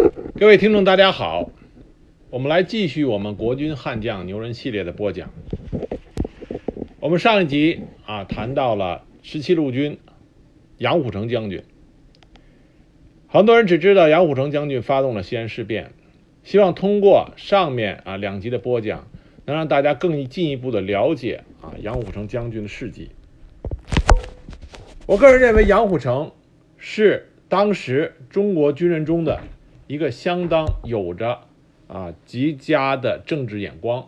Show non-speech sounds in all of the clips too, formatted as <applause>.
<laughs> 各位听众，大家好，我们来继续我们国军悍将牛人系列的播讲。我们上一集啊谈到了十七路军杨虎城将军，很多人只知道杨虎城将军发动了西安事变，希望通过上面啊两集的播讲，能让大家更进一步的了解啊杨虎城将军的事迹。我个人认为杨虎城是当时中国军人中的一个相当有着啊极佳的政治眼光、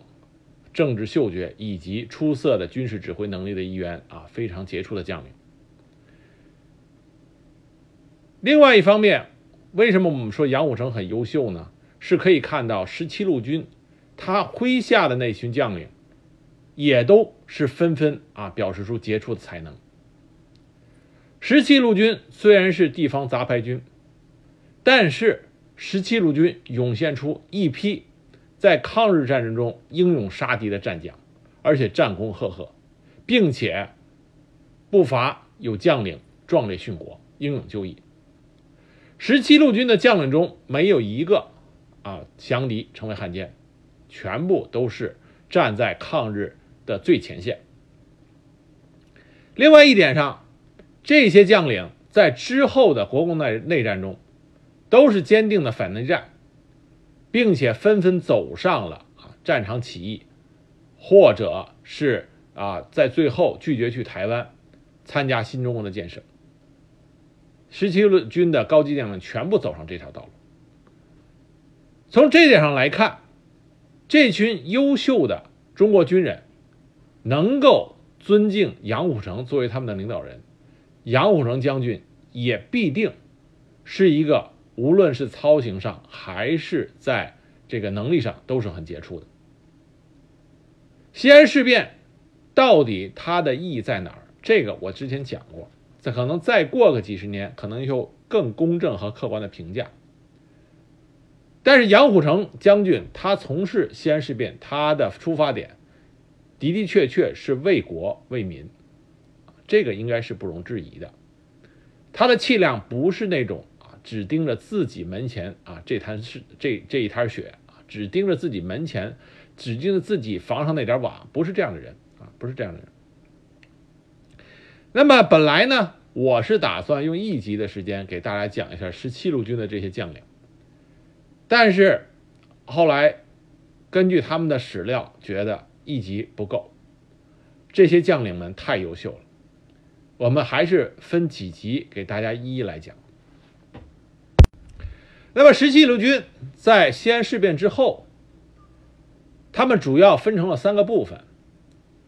政治嗅觉以及出色的军事指挥能力的一员啊非常杰出的将领。另外一方面，为什么我们说杨虎城很优秀呢？是可以看到十七路军他麾下的那群将领，也都是纷纷啊表示出杰出的才能。十七路军虽然是地方杂牌军，但是十七路军涌现出一批在抗日战争中英勇杀敌的战将，而且战功赫赫，并且不乏有将领壮烈殉国、英勇就义。十七路军的将领中没有一个啊降敌成为汉奸，全部都是站在抗日的最前线。另外一点上。这些将领在之后的国共内内战中，都是坚定的反内战，并且纷纷走上了啊战场起义，或者是啊在最后拒绝去台湾参加新中国的建设。十七路军的高级将领全部走上这条道路。从这点上来看，这群优秀的中国军人能够尊敬杨虎城作为他们的领导人。杨虎城将军也必定是一个，无论是操行上还是在这个能力上都是很杰出的。西安事变到底它的意义在哪儿？这个我之前讲过，这可能再过个几十年，可能有更公正和客观的评价。但是杨虎城将军他从事西安事变，他的出发点的的确确是为国为民。这个应该是不容置疑的，他的气量不是那种，只盯着自己门前啊这滩是这这一滩血啊，只盯着自己门前，只盯着自己房上那点瓦，不是这样的人啊，不是这样的人。那么本来呢，我是打算用一集的时间给大家讲一下十七路军的这些将领，但是后来根据他们的史料，觉得一集不够，这些将领们太优秀了。我们还是分几集给大家一一来讲。那么十七路军在西安事变之后，他们主要分成了三个部分，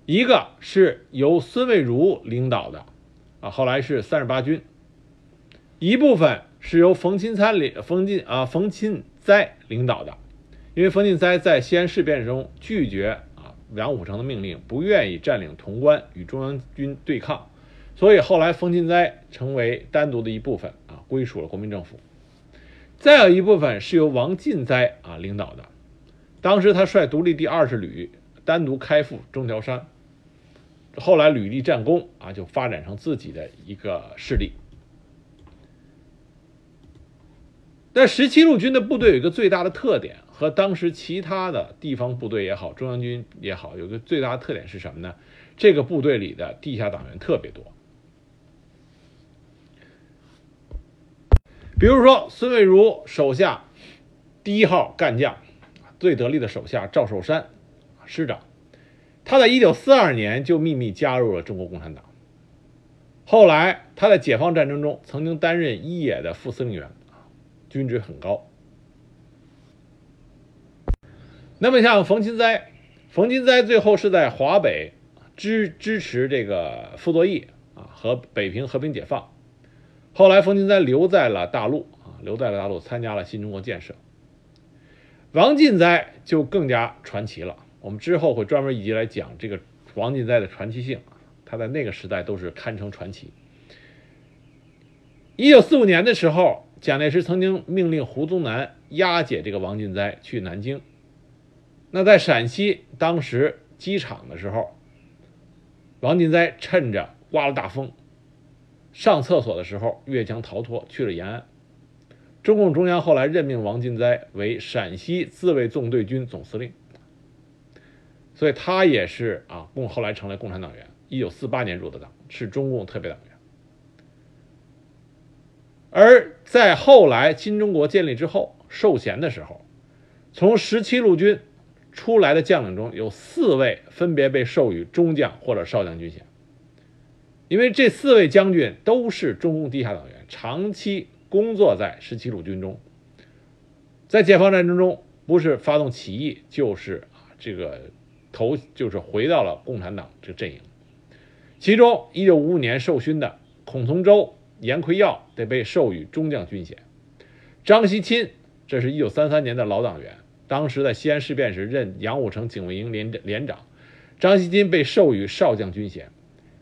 一个是由孙蔚如领导的，啊，后来是三十八军；一部分是由冯钦参领冯钦啊冯钦哉领导的，因为冯钦哉在西安事变中拒绝啊杨虎城的命令，不愿意占领潼关与中央军对抗。所以后来，冯钦哉成为单独的一部分啊，归属了国民政府。再有一部分是由王进哉啊领导的，当时他率独立第二十旅单独开赴中条山。后来屡立战功啊，就发展成自己的一个势力。但十七路军的部队有一个最大的特点，和当时其他的地方部队也好，中央军也好，有个最大的特点是什么呢？这个部队里的地下党员特别多。比如说，孙蔚如手下第一号干将，最得力的手下赵寿山师长，他在一九四二年就秘密加入了中国共产党。后来他在解放战争中曾经担任一野的副司令员，军职很高。那么像冯钦哉，冯钦哉最后是在华北支支持这个傅作义啊和北平和平解放。后来，冯钦哉留在了大陆啊，留在了大陆，参加了新中国建设。王进哉就更加传奇了，我们之后会专门一集来讲这个王进哉的传奇性他在那个时代都是堪称传奇。一九四五年的时候，蒋介石曾经命令胡宗南押解这个王进哉去南京。那在陕西当时机场的时候，王进哉趁着刮了大风。上厕所的时候越墙逃脱去了延安，中共中央后来任命王金哉为陕西自卫纵队军总司令，所以他也是啊，共后来成了共产党员。一九四八年入的党，是中共特别党员。而在后来新中国建立之后，授衔的时候，从十七路军出来的将领中有四位分别被授予中将或者少将军衔，因为这四位将军都是中共地下党员，长期工作在十七路军中，在解放战争中不是发动起义，就是啊这个投就是回到了共产党这个阵营。其中，一九五五年受勋的孔从周、严奎耀得被授予中将军衔。张锡钦，这是一九三三年的老党员，当时在西安事变时任杨虎城警卫营连连长。张锡钦被授予少将军衔。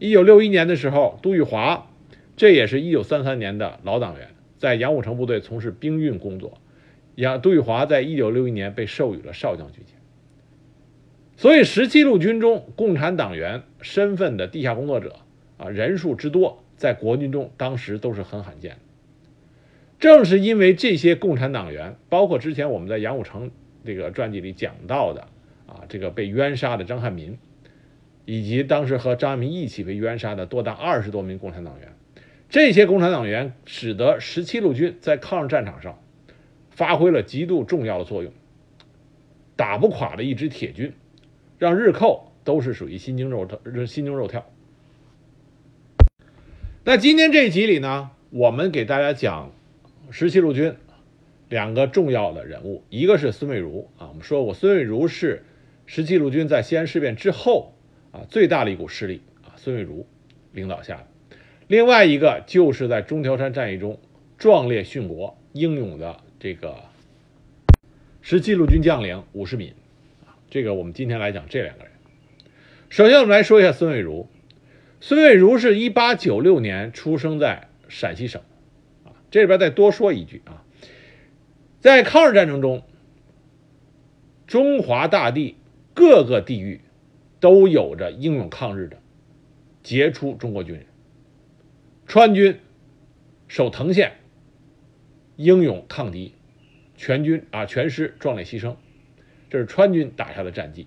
一九六一年的时候，杜玉华，这也是一九三三年的老党员，在杨虎城部队从事兵运工作。杨杜玉华在一九六一年被授予了少将军衔。所以，十七路军中共产党员身份的地下工作者啊，人数之多，在国军中当时都是很罕见的。正是因为这些共产党员，包括之前我们在杨虎城这个传记里讲到的啊，这个被冤杀的张汉民，以及当时和张爱民一起被冤杀的多达二十多名共产党员，这些共产党员使得十七路军在抗日战场上发挥了极度重要的作用，打不垮的一支铁军。让日寇都是属于心惊肉跳，心惊肉跳。那今天这一集里呢，我们给大家讲十七路军两个重要的人物，一个是孙蔚如啊，我们说过孙蔚如是十七路军在西安事变之后啊最大的一股势力啊，孙蔚如领导下的。另外一个就是在中条山战役中壮烈殉国、英勇的这个十七路军将领伍世敏。这个我们今天来讲这两个人。首先，我们来说一下孙蔚如。孙蔚如是一八九六年出生在陕西省，啊，这里边再多说一句啊，在抗日战争中，中华大地各个地域都有着英勇抗日的杰出中国军人。川军守藤县，英勇抗敌，全军啊全师壮烈牺牲。这是川军打下的战绩，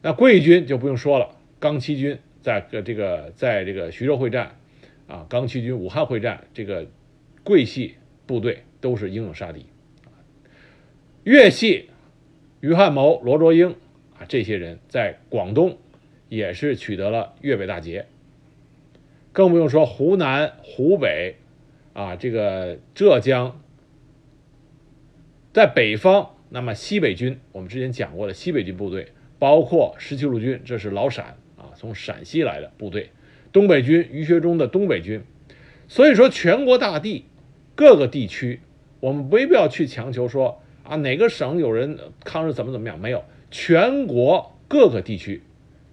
那桂军就不用说了，钢七军在这个在这个徐州会战，啊，钢七军武汉会战，这个桂系部队都是英勇杀敌。粤系于汉谋、罗卓英这些人在广东也是取得了粤北大捷，更不用说湖南、湖北啊，这个浙江，在北方。那么西北军，我们之前讲过的西北军部队，包括十七路军，这是老陕啊，从陕西来的部队；东北军，于学忠的东北军。所以说，全国大地各个地区，我们没必要去强求说啊，哪个省有人抗日怎么怎么样，没有，全国各个地区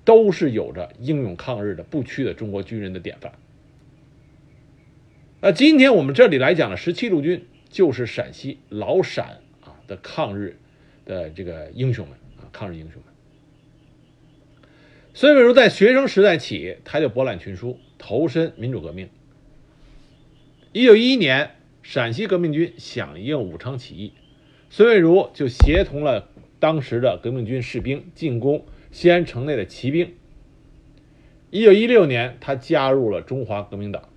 都是有着英勇抗日的不屈的中国军人的典范。那今天我们这里来讲的十七路军，就是陕西老陕啊。的抗日的这个英雄们啊，抗日英雄们。孙蔚如在学生时代起，他就博览群书，投身民主革命。一九一一年，陕西革命军响应武昌起义，孙蔚如就协同了当时的革命军士兵进攻西安城内的骑兵。一九一六年，他加入了中华革命党。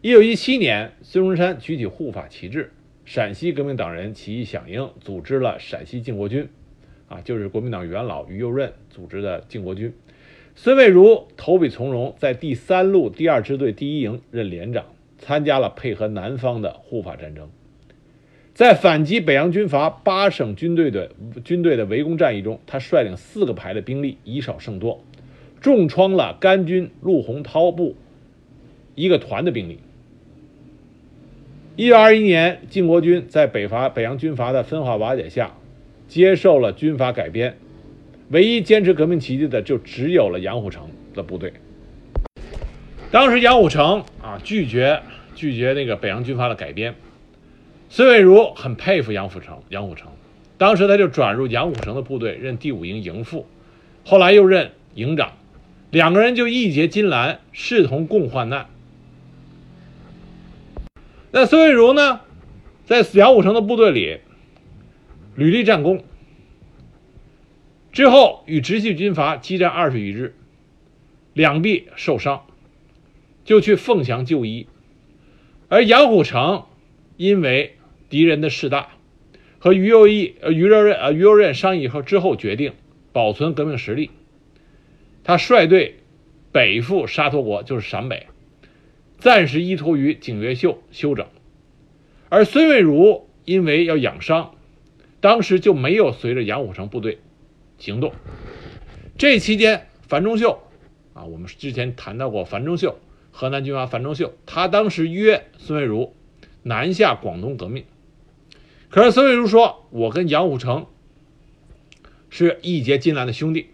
一九一七年，孙中山举起护法旗帜。陕西革命党人起义响应，组织了陕西靖国军，啊，就是国民党元老于右任组织的靖国军。孙蔚如投笔从戎，在第三路第二支队第一营任连长，参加了配合南方的护法战争。在反击北洋军阀八省军队的军队的围攻战役中，他率领四个排的兵力，以少胜多，重创了甘军陆洪涛部一个团的兵力。一九二一年，晋国军在北伐北洋军阀的分化瓦解下，接受了军阀改编，唯一坚持革命旗帜的就只有了杨虎城的部队。当时杨虎城啊拒绝拒绝那个北洋军阀的改编，孙蔚如很佩服杨虎城，杨虎城，当时他就转入杨虎城的部队，任第五营营副，后来又任营长，两个人就义结金兰，视同共患难。那孙蔚如呢，在杨虎城的部队里屡立战功。之后与直系军阀激战二十余日，两臂受伤，就去凤翔就医。而杨虎城因为敌人的势大，和于右翼、呃于右任、呃于右任商议后之后决定保存革命实力。他率队北赴沙陀国，就是陕北，暂时依托于景岳秀休整。而孙蔚如因为要养伤，当时就没有随着杨虎城部队。行动，这期间，樊中秀啊，我们之前谈到过，樊中秀，河南军阀樊中秀，他当时约孙蔚如南下广东革命，可是孙蔚如说：“我跟杨虎城是义结金兰的兄弟，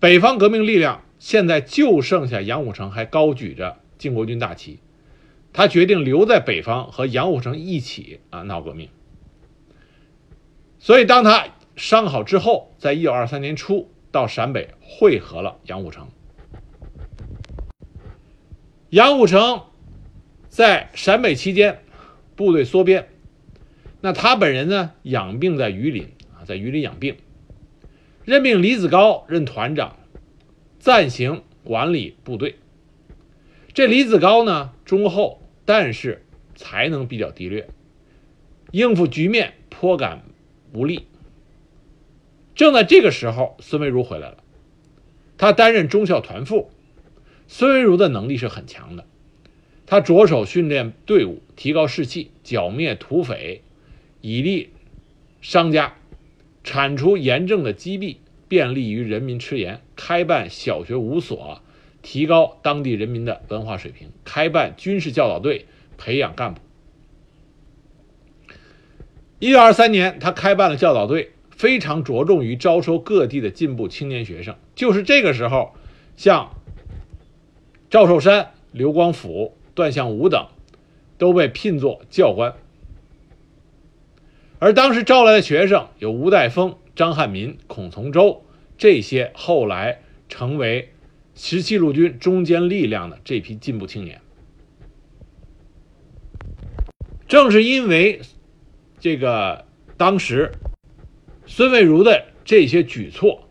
北方革命力量现在就剩下杨虎城还高举着靖国军大旗，他决定留在北方和杨虎城一起啊闹革命。”所以当他。伤好之后，在一九二三年初到陕北会合了杨虎城。杨虎城在陕北期间，部队缩编，那他本人呢养病在榆林啊，在榆林养病，任命李子高任团长，暂行管理部队。这李子高呢忠厚，但是才能比较低劣，应付局面颇感无力。正在这个时候，孙维如回来了。他担任中校团副。孙维如的能力是很强的，他着手训练队伍，提高士气，剿灭土匪，以利商家，铲除严正的积弊，便利于人民吃盐。开办小学五所，提高当地人民的文化水平。开办军事教导队，培养干部。一九二三年，他开办了教导队。非常着重于招收各地的进步青年学生，就是这个时候，像赵寿山、刘光甫、段相武等都被聘作教官。而当时招来的学生有吴代峰、张汉民、孔从周这些后来成为十七路军中坚力量的这批进步青年。正是因为这个当时。孙蔚如的这些举措，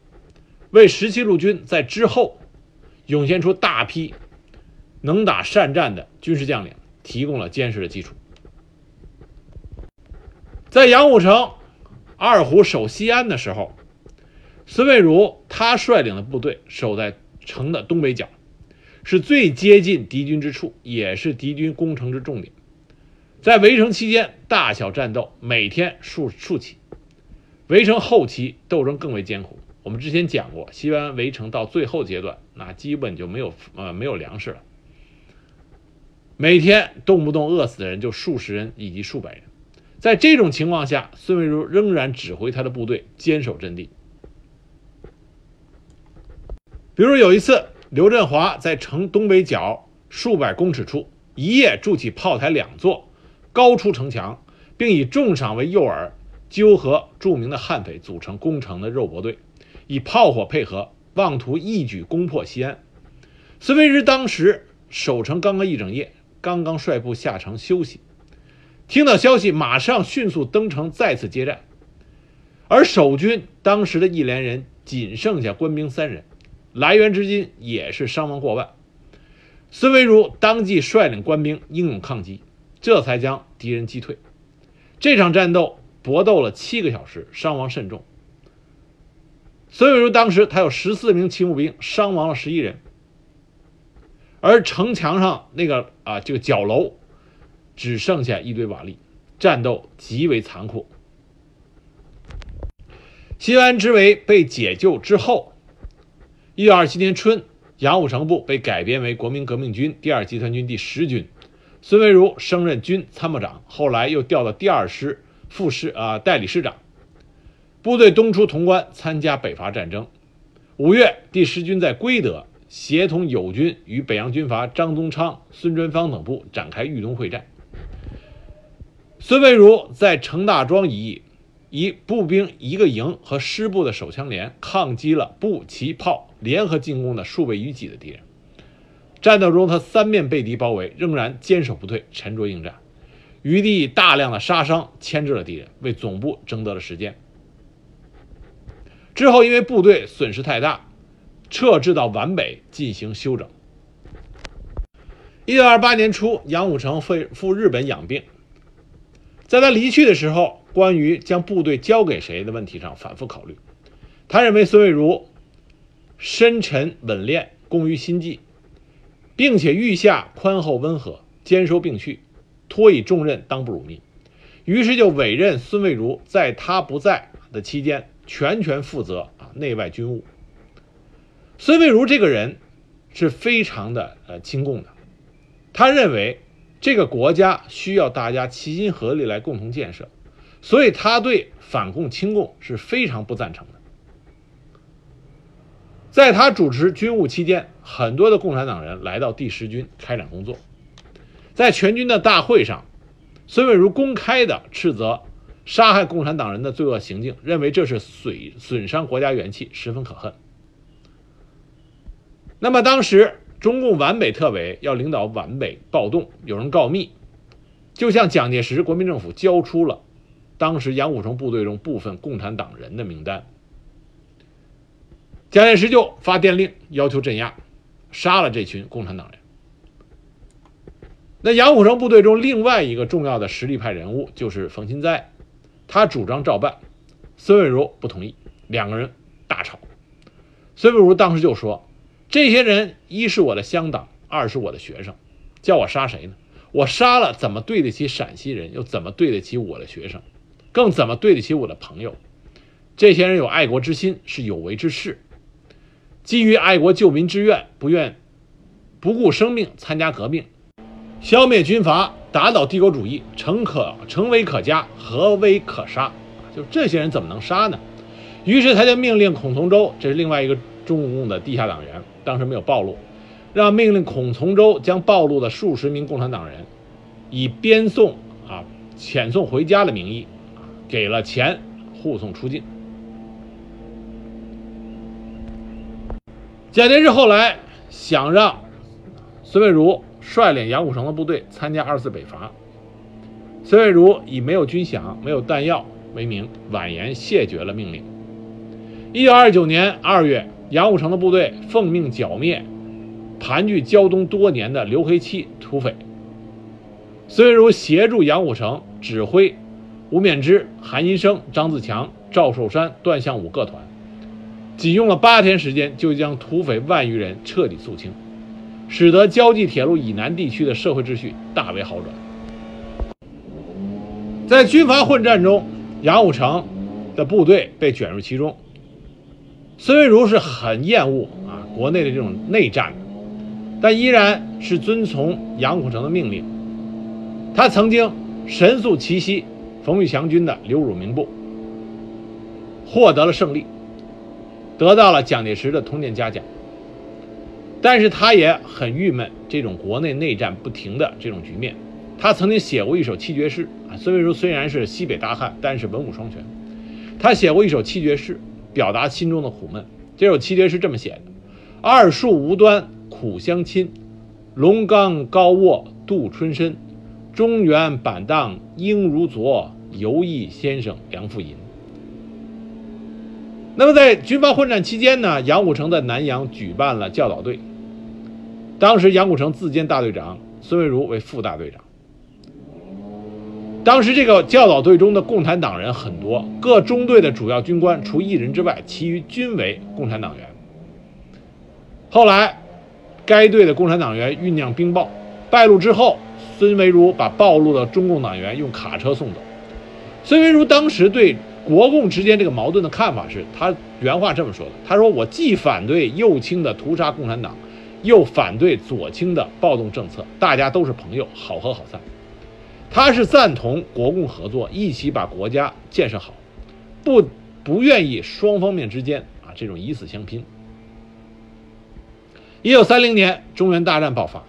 为十七路军在之后涌现出大批能打善战的军事将领提供了坚实的基础。在杨虎城二虎守西安的时候，孙蔚如他率领的部队守在城的东北角，是最接近敌军之处，也是敌军攻城之重点。在围城期间，大小战斗每天数数起。围城后期斗争更为艰苦。我们之前讲过，西安围城到最后阶段，那基本就没有呃没有粮食了。每天动不动饿死的人就数十人以及数百人。在这种情况下，孙维如仍然指挥他的部队坚守阵地。比如有一次，刘振华在城东北角数百公尺处一夜筑起炮台两座，高出城墙，并以重赏为诱饵。纠合著名的悍匪组成攻城的肉搏队，以炮火配合，妄图一举攻破西安。孙维如当时守城刚刚一整夜，刚刚率部下城休息，听到消息，马上迅速登城，再次接战。而守军当时的一连人仅剩下官兵三人，来援之军也是伤亡过万。孙维如当即率领官兵英勇抗击，这才将敌人击退。这场战斗。搏斗了七个小时，伤亡甚重。孙维如当时他有十四名骑步兵，伤亡了十一人。而城墙上那个啊这个角楼，只剩下一堆瓦砾，战斗极为残酷。西安之围被解救之后，一九二七年春，杨虎城部被改编为国民革命军第二集团军第十军，孙蔚如升任军参谋长，后来又调到第二师。副师啊，代理师长，部队东出潼关参加北伐战争。五月，第十军在归德协同友军与北洋军阀张宗昌、孙传芳等部展开豫东会战。孙蔚如在程大庄一役，以步兵一个营和师部的手枪连抗击了步骑炮联合进攻的数倍于己的敌人。战斗中，他三面被敌包围，仍然坚守不退，沉着应战。余地以大量的杀伤牵制了敌人，为总部争得了时间。之后因为部队损失太大，撤至到皖北进行休整。一九二八年初，杨虎城赴赴日本养病，在他离去的时候，关于将部队交给谁的问题上反复考虑。他认为孙蔚如深沉稳练，工于心计，并且御下宽厚温和，兼收并蓄，托以重任当不辱命。于是就委任孙蔚如在他不在的期间，全权负责啊内外军务。孙蔚如这个人是非常的呃亲共的，他认为这个国家需要大家齐心合力来共同建设，所以他对反共亲共是非常不赞成的。在他主持军务期间，很多的共产党人来到第十军开展工作。在全军的大会上，孙蔚如公开的斥责杀害共产党人的罪恶行径，认为这是损损伤国家元气，十分可恨。那么当时中共皖北特委要领导皖北暴动，有人告密，就向蒋介石国民政府交出了当时杨虎城部队中部分共产党人的名单。蒋介石就发电令要求镇压，杀了这群共产党人。那杨虎城部队中另外一个重要的实力派人物就是冯新斋，他主张照办，孙蔚如不同意，两个人大吵。孙蔚如当时就说：“这些人一是我的乡党，二是我的学生，叫我杀谁呢？我杀了怎么对得起陕西人？又怎么对得起我的学生？更怎么对得起我的朋友？这些人有爱国之心，是有为之士。”基于爱国救民之愿，不愿不顾生命参加革命，消灭军阀，打倒帝国主义，诚可诚为可嘉，何为可杀？就这些人怎么能杀呢？于是他就命令孔从周，这是另外一个中共的地下党员，当时没有暴露，让命令孔从周将暴露的数十名共产党人，以编送啊遣送回家的名义，给了钱护送出境。蒋介石后来想让孙蔚如率领杨虎城的部队参加二次北伐，孙蔚如以没有军饷、没有弹药为名，婉言谢绝了命令。一九二九年二月，杨虎城的部队奉命剿灭盘踞胶东多年的刘黑七土匪，孙蔚如协助杨虎城指挥吴勉之、韩银生、张自强、赵寿山、段相武各团。仅用了八天时间，就将土匪万余人彻底肃清，使得胶济铁路以南地区的社会秩序大为好转。在军阀混战中，杨虎城的部队被卷入其中。孙蔚如是很厌恶啊国内的这种内战，但依然是遵从杨虎城的命令。他曾经神速奇袭冯玉祥军的刘汝明部，获得了胜利。得到了蒋介石的通电嘉奖，但是他也很郁闷这种国内内战不停的这种局面。他曾经写过一首七绝诗啊，孙蔚如虽然是西北大汉，但是文武双全。他写过一首七绝诗，表达心中的苦闷。这首七绝是这么写的：二树无端苦相亲，龙冈高卧度春深，中原板荡应如昨，游艺先生梁父吟。那么在军阀混战期间呢，杨虎城在南阳举办了教导队。当时杨虎城自兼大队长，孙蔚如为副大队长。当时这个教导队中的共产党人很多，各中队的主要军官除一人之外，其余均为共产党员。后来，该队的共产党员酝酿兵暴，败露之后，孙维如把暴露的中共党员用卡车送走。孙维如当时对。国共之间这个矛盾的看法是他原话这么说的：“他说我既反对右倾的屠杀共产党，又反对左倾的暴动政策，大家都是朋友，好合好散。他是赞同国共合作，一起把国家建设好，不不愿意双方面之间啊这种以死相拼。”一九三零年，中原大战爆发，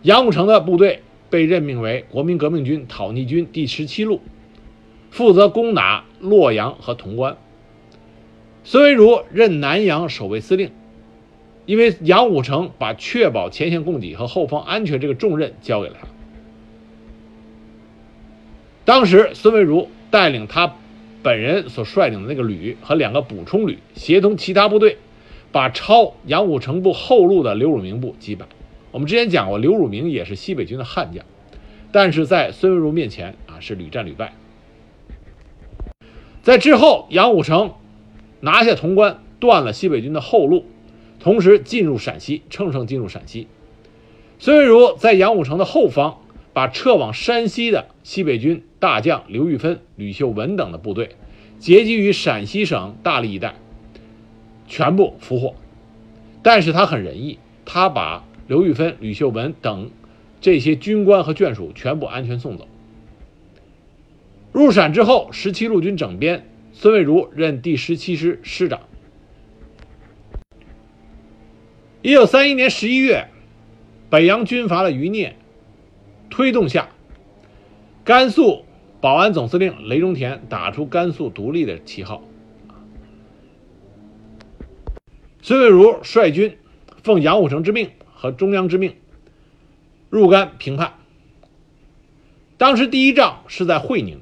杨虎城的部队被任命为国民革命军讨逆军第十七路。负责攻打洛阳和潼关。孙蔚如任南阳守卫司令，因为杨虎城把确保前线供给和后方安全这个重任交给了他。当时孙蔚如带领他本人所率领的那个旅和两个补充旅，协同其他部队，把抄杨虎城部后路的刘汝明部击败。我们之前讲过，刘汝明也是西北军的悍将，但是在孙蔚如面前啊是屡战屡败。在之后，杨虎城拿下潼关，断了西北军的后路，同时进入陕西，乘胜进入陕西。孙蔚如在杨虎城的后方，把撤往山西的西北军大将刘玉芬、吕秀文等的部队，结集于陕西省大荔一带，全部俘获。但是他很仁义，他把刘玉芬、吕秀文等这些军官和眷属全部安全送走。入陕之后，十七路军整编，孙蔚如任第十七师师长。一九三一年十一月，北洋军阀的余孽推动下，甘肃保安总司令雷中田打出甘肃独立的旗号。孙蔚如率军，奉杨虎城之命和中央之命，入甘平叛。当时第一仗是在会宁。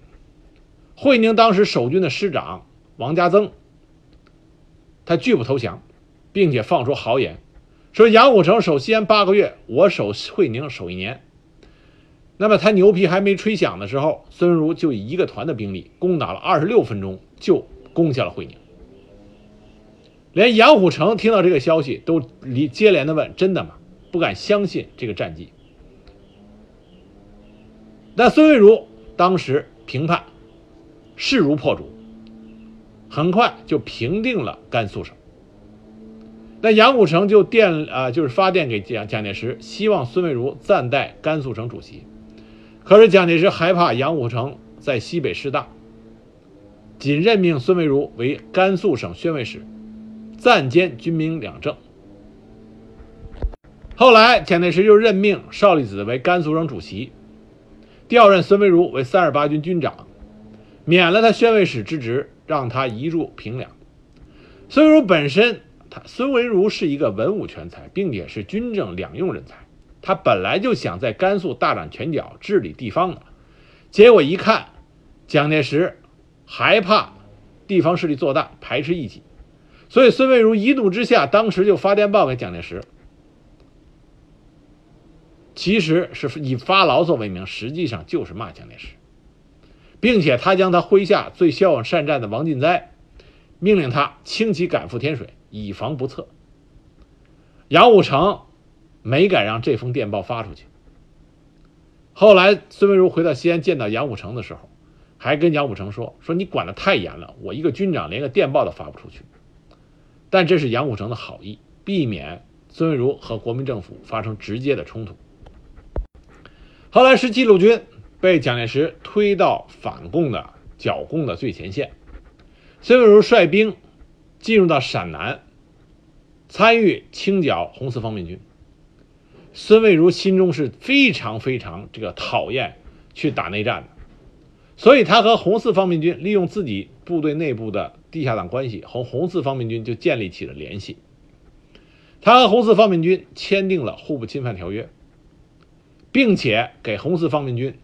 会宁当时守军的师长王家增，他拒不投降，并且放出豪言，说杨虎城守西安八个月，我守会宁守一年。那么他牛皮还没吹响的时候，孙文如就以一个团的兵力攻打了二十六分钟，就攻下了会宁。连杨虎城听到这个消息，都离接连的问：“真的吗？”不敢相信这个战绩。那孙蔚如当时评判。势如破竹，很快就平定了甘肃省。那杨虎城就电啊，就是发电给蒋蒋介石，希望孙蔚如暂代甘肃省主席。可是蒋介石害怕杨虎城在西北势大，仅任命孙蔚如为甘肃省宣慰使，暂兼军民两政。后来蒋介石又任命邵力子为甘肃省主席，调任孙蔚如为三十八军军长。免了他宣慰使之职，让他移入平凉。孙维如本身，他孙维如是一个文武全才，并且是军政两用人才。他本来就想在甘肃大展拳脚，治理地方的。结果一看，蒋介石害怕地方势力做大，排斥异己，所以孙蔚如一怒之下，当时就发电报给蒋介石，其实是以发牢骚为名，实际上就是骂蒋介石。并且他将他麾下最骁勇善战的王进哉，命令他轻骑赶赴天水，以防不测。杨虎城没敢让这封电报发出去。后来孙文如回到西安见到杨虎城的时候，还跟杨虎城说：“说你管得太严了，我一个军长连个电报都发不出去。”但这是杨虎城的好意，避免孙文如和国民政府发生直接的冲突。后来十七路军。被蒋介石推到反共的剿共的最前线，孙文如率兵进入到陕南，参与清剿红四方面军。孙蔚如心中是非常非常这个讨厌去打内战的，所以他和红四方面军利用自己部队内部的地下党关系，和红四方面军就建立起了联系。他和红四方面军签订了互不侵犯条约，并且给红四方面军。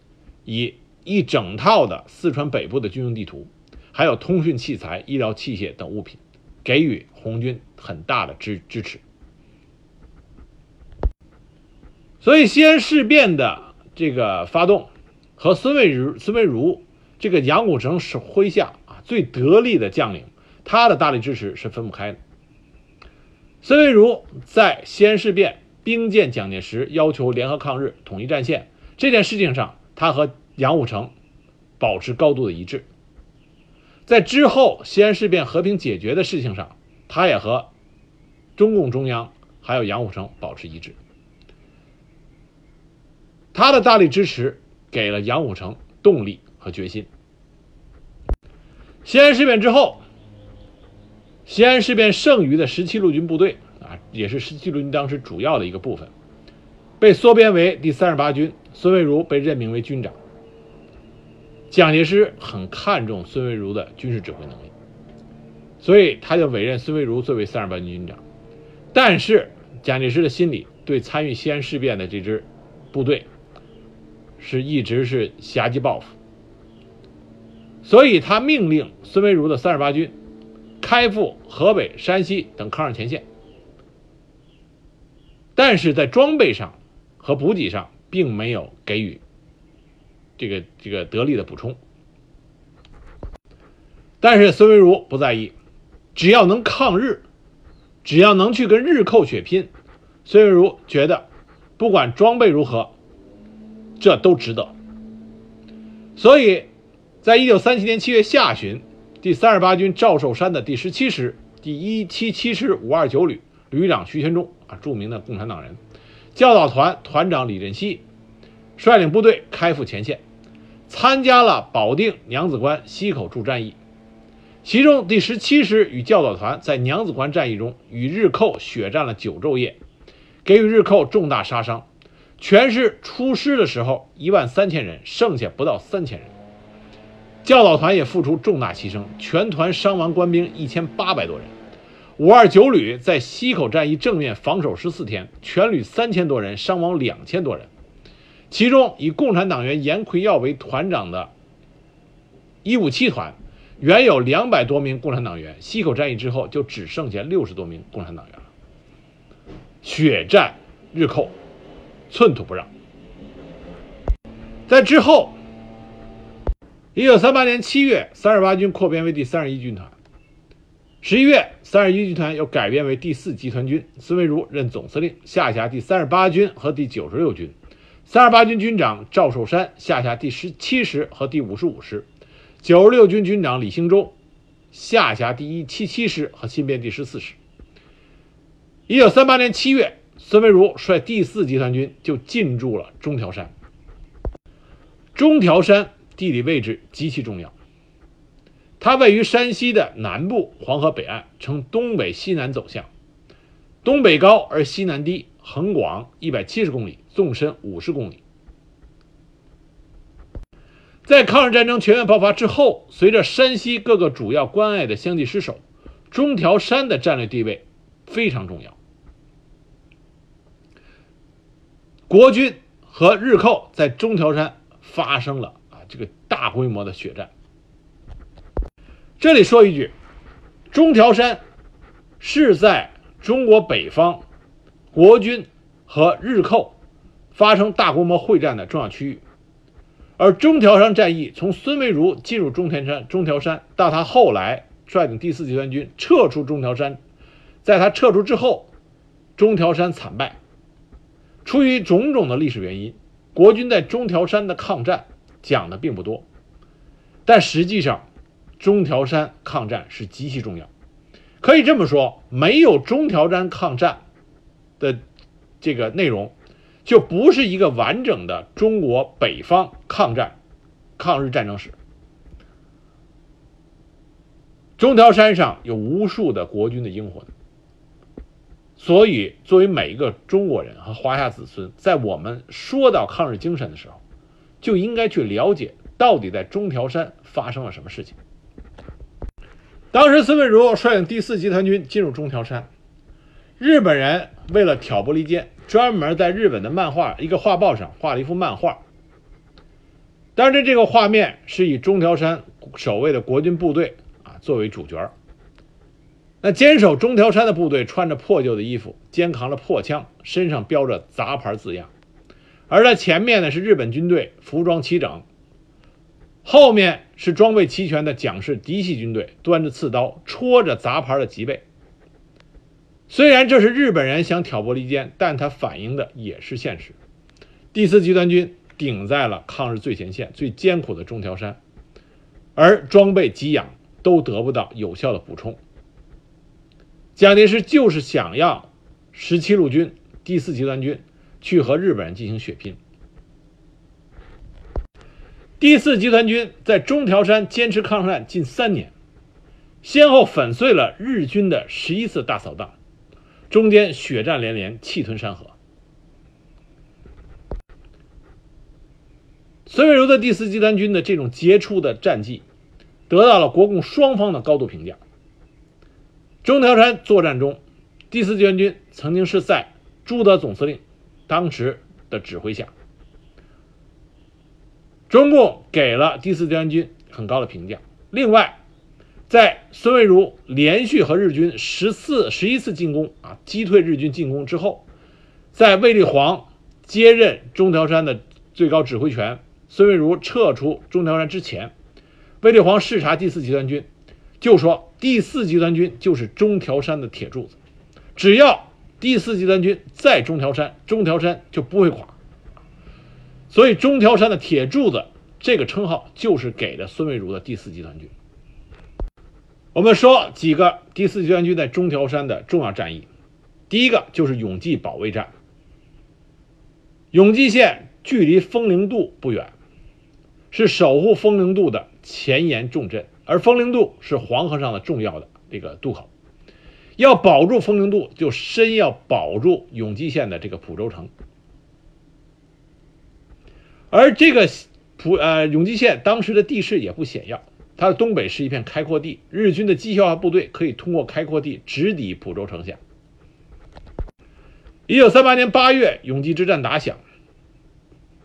以一整套的四川北部的军用地图，还有通讯器材、医疗器械等物品，给予红军很大的支支持。所以西安事变的这个发动，和孙蔚如、孙蔚如这个杨虎城是麾下啊最得力的将领，他的大力支持是分不开的。孙蔚如在西安事变兵谏蒋介石，要求联合抗日、统一战线这件事情上。他和杨虎城保持高度的一致，在之后西安事变和平解决的事情上，他也和中共中央还有杨虎城保持一致。他的大力支持给了杨虎城动力和决心。西安事变之后，西安事变剩余的十七路军部队啊，也是十七路军当时主要的一个部分，被缩编为第三十八军。孙蔚如被任命为军长。蒋介石很看重孙蔚如的军事指挥能力，所以他就委任孙蔚如作为三十八军军长。但是蒋介石的心里对参与西安事变的这支部队是一直是侠气报复，所以他命令孙维如的三十八军开赴河北、山西等抗日前线，但是在装备上和补给上并没有给予这个这个得力的补充。但是孙维如不在意，只要能抗日，只要能去跟日寇血拼，孙维如觉得不管装备如何，这都值得。所以，在一九三七年七月下旬，第三十八军赵寿山的第十七师第一七七师五二九旅旅长徐全忠啊，著名的共产党人，教导团团长李振西率领部队开赴前线，参加了保定娘子关西口处战役。其中第十七师与教导团在娘子关战役中与日寇血战了九昼夜，给予日寇重大杀伤。全师出师的时候一万三千人，剩下不到三千人。教导团也付出重大牺牲，全团伤亡官兵一千八百多人。五二九旅在西口战役正面防守十四天，全旅三千多人，伤亡两千多人。其中以共产党员严奎耀为团长的一五七团。原有两百多名共产党员，西口战役之后就只剩下六十多名共产党员了。血战日寇，寸土不让。在之后，一九三八年七月，三十八军扩编为第三十一军团。十一月，三十一军团又改编为第四集团军，孙维如任总司令，下辖第三十八军和第九十六军。三十八军军长赵寿山下辖第十七师和第五十五师。九十六军军长李兴洲下辖第一七七师和新编第十四师。一九三八年七月，孙维如率第四集团军就进驻了中条山。中条山地理位置极其重要，它位于山西的南部黄河北岸，呈东北西南走向，东北高而西南低，横广一百七十公里，纵深五十公里。在抗日战争全面爆发之后，随着山西各个主要关隘的相继失守，中条山的战略地位非常重要。国军和日寇在中条山发生了啊这个大规模的血战。这里说一句，中条山是在中国北方国军和日寇发生大规模会战的重要区域。而中条山战役从孙维如进入中条山，中条山到他后来率领第四集团军撤出中条山，在他撤出之后，中条山惨败。出于种种的历史原因，国军在中条山的抗战讲的并不多，但实际上，中条山抗战是极其重要。可以这么说，没有中条山抗战的这个内容。就不是一个完整的中国北方抗战、抗日战争史。中条山上有无数的国军的英魂，所以作为每一个中国人和华夏子孙，在我们说到抗日精神的时候，就应该去了解到底在中条山发生了什么事情。当时孙文如率领第四集团军进入中条山，日本人为了挑拨离间。专门在日本的漫画一个画报上画了一幅漫画，当然这个画面是以中条山守卫的国军部队啊作为主角那坚守中条山的部队穿着破旧的衣服，肩扛着破枪，身上标着杂牌字样，而在前面呢是日本军队服装齐整，后面是装备齐全的蒋氏嫡系军队，端着刺刀，戳着杂牌的脊背。虽然这是日本人想挑拨离间，但它反映的也是现实。第四集团军顶在了抗日最前线、最艰苦的中条山，而装备给养都得不到有效的补充。蒋介石就是想要十七路军第四集团军去和日本人进行血拼。第四集团军在中条山坚持抗战近三年，先后粉碎了日军的十一次大扫荡。中间血战连连，气吞山河。孙维如的第四集团军的这种杰出的战绩，得到了国共双方的高度评价。中条山作战中，第四集团军曾经是在朱德总司令当时的指挥下，中共给了第四集团军很高的评价。另外，在孙蔚如连续和日军十四、十一次进攻啊，击退日军进攻之后，在卫立煌接任中条山的最高指挥权，孙蔚如撤出中条山之前，卫立煌视察第四集团军，就说第四集团军就是中条山的铁柱子，只要第四集团军在中条山，中条山就不会垮。所以，中条山的铁柱子这个称号就是给的孙蔚如的第四集团军。我们说几个第四集团军在中条山的重要战役，第一个就是永济保卫战。永济县距离丰陵渡不远，是守护丰陵渡的前沿重镇，而风陵渡是黄河上的重要的这个渡口。要保住风陵渡，就先要保住永济县的这个蒲州城。而这个蒲呃永济县当时的地势也不险要，它的东北是一片开阔地，日军的机械化部队可以通过开阔地直抵蒲州城下。一九三八年八月，永济之战打响。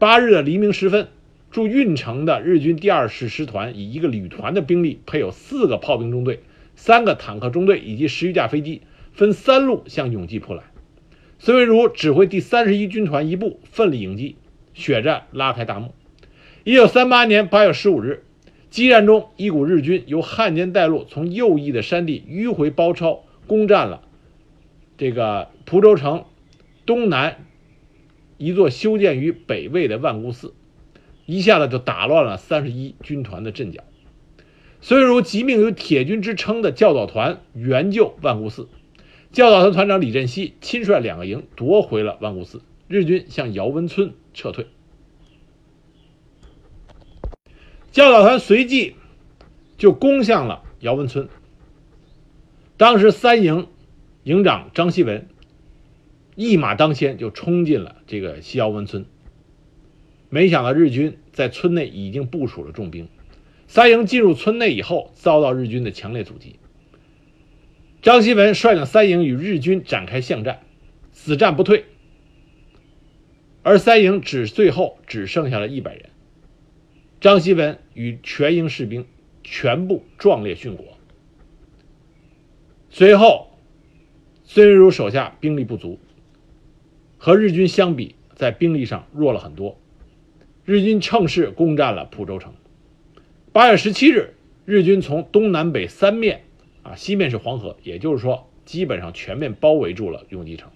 八日的黎明时分，驻运城的日军第二师师团以一个旅团的兵力，配有四个炮兵中队、三个坦克中队以及十余架飞机，分三路向永济扑来。孙蔚如指挥第三十一军团一部奋力迎击。血战拉开大幕。一九三八年八月十五日，激战中，一股日军由汉奸带路，从右翼的山地迂回包抄，攻占了这个蒲州城东南一座修建于北魏的万姑寺，一下子就打乱了三十一军团的阵脚。孙蔚如即命有铁军之称的教导团援救万固寺，教导团团长李振西亲率两个营夺回了万固寺，日军向姚文村。撤退，教导团随即就攻向了姚文村。当时三营营长张锡文一马当先，就冲进了这个西姚文村。没想到日军在村内已经部署了重兵，三营进入村内以后，遭到日军的强烈阻击。张锡文率领三营与日军展开巷战，死战不退。而三营只最后只剩下了一百人，张锡文与全营士兵全部壮烈殉国。随后，孙蔚如手下兵力不足，和日军相比，在兵力上弱了很多。日军乘势攻占了蒲州城。八月十七日，日军从东南北三面，啊，西面是黄河，也就是说，基本上全面包围住了永济城。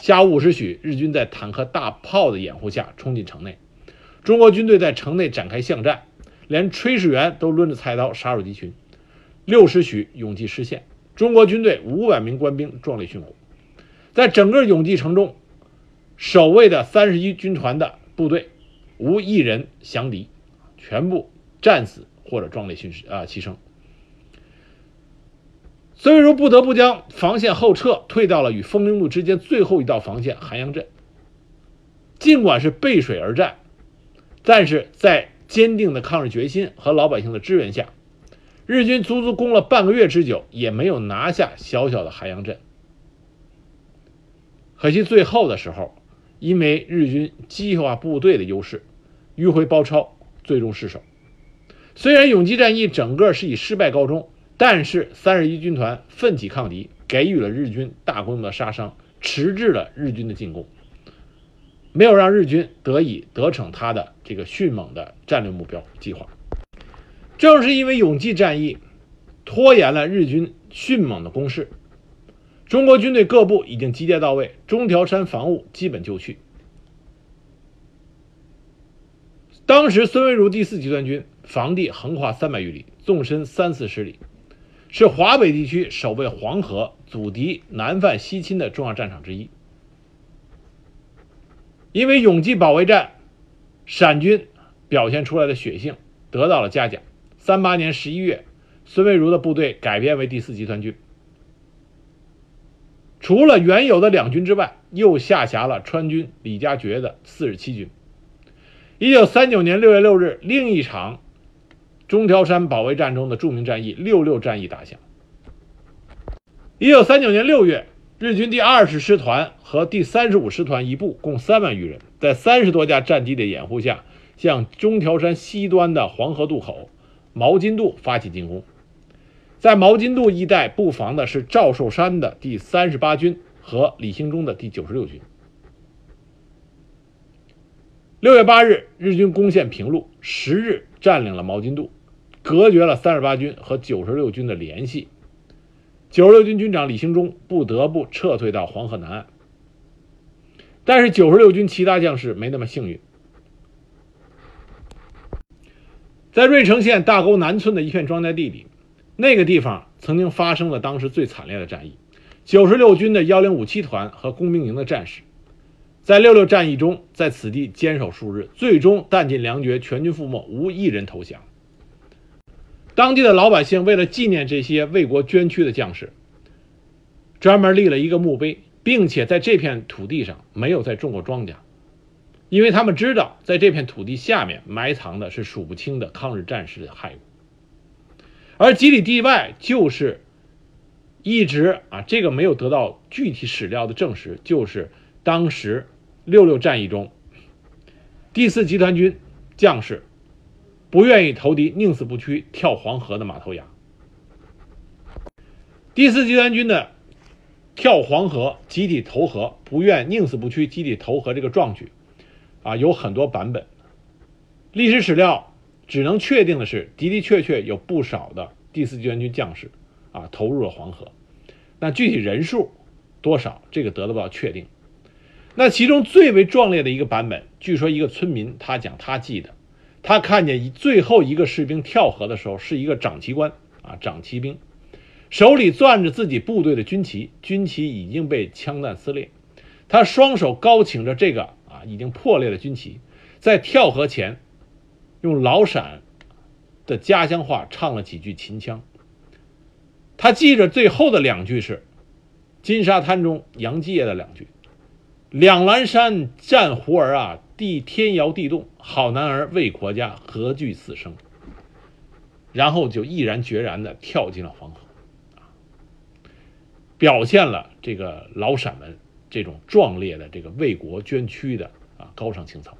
下午五时许，日军在坦克、大炮的掩护下冲进城内，中国军队在城内展开巷战，连炊事员都抡着菜刀杀入敌群。六时许，永济失陷，中国军队五百名官兵壮烈殉国。在整个永济城中，守卫的三十一军团的部队无一人降敌，全部战死或者壮烈殉啊牺牲。孙蔚如不得不将防线后撤，退到了与丰陵路之间最后一道防线韩阳镇。尽管是背水而战，但是在坚定的抗日决心和老百姓的支援下，日军足足攻了半个月之久，也没有拿下小小的韩阳镇。可惜最后的时候，因为日军机械化部队的优势，迂回包抄，最终失守。虽然永济战役整个是以失败告终。但是三十一军团奋起抗敌，给予了日军大规模的杀伤，迟滞了日军的进攻，没有让日军得以得逞他的这个迅猛的战略目标计划。正是因为永济战役拖延了日军迅猛的攻势，中国军队各部已经集结到位，中条山防务基本就绪。当时孙蔚如第四集团军防地横跨三百余里，纵深三四十里。是华北地区守卫黄河、阻敌南犯西侵的重要战场之一。因为永济保卫战，陕军表现出来的血性得到了嘉奖。三八年十一月，孙蔚如的部队改编为第四集团军，除了原有的两军之外，又下辖了川军李家爵的四十七军。一九三九年六月六日，另一场。中条山保卫战中的著名战役“六六战役”打响。一九三九年六月，日军第二十师团和第三十五师团一部共三万余人，在三十多架战机的掩护下，向中条山西端的黄河渡口毛巾渡发起进攻。在毛巾渡一带布防的是赵寿山的第三十八军和李兴中的第九十六军。六月八日，日军攻陷平陆，十日占领了毛巾渡，隔绝了三十八军和九十六军的联系。九十六军军长李兴中不得不撤退到黄河南岸。但是九十六军其他将士没那么幸运，在芮城县大沟南村的一片庄稼地里。那个地方曾经发生了当时最惨烈的战役，九十六军的幺零五七团和工兵营的战士，在六六战役中，在此地坚守数日，最终弹尽粮绝，全军覆没，无一人投降。当地的老百姓为了纪念这些为国捐躯的将士，专门立了一个墓碑，并且在这片土地上没有再种过庄稼，因为他们知道，在这片土地下面埋藏的是数不清的抗日战士的骸骨。而几里地外就是一直啊，这个没有得到具体史料的证实，就是当时六六战役中第四集团军将士不愿意投敌、宁死不屈跳黄河的马头崖。第四集团军的跳黄河、集体投河、不愿宁死不屈、集体投河这个壮举啊，有很多版本，历史史料。只能确定的是，的的确确有不少的第四集团军将士啊投入了黄河。那具体人数多少，这个得不到确定。那其中最为壮烈的一个版本，据说一个村民他讲他记得，他看见一最后一个士兵跳河的时候，是一个长旗官啊，长骑兵，手里攥着自己部队的军旗，军旗已经被枪弹撕裂，他双手高擎着这个啊已经破裂的军旗，在跳河前。用老陕的家乡话唱了几句秦腔。他记着最后的两句是《金沙滩》中杨继业的两句：“两阑珊战胡儿啊，地天摇地动，好男儿为国家，何惧死生。”然后就毅然决然的跳进了黄河，表现了这个老陕们这种壮烈的这个为国捐躯的啊高尚情操。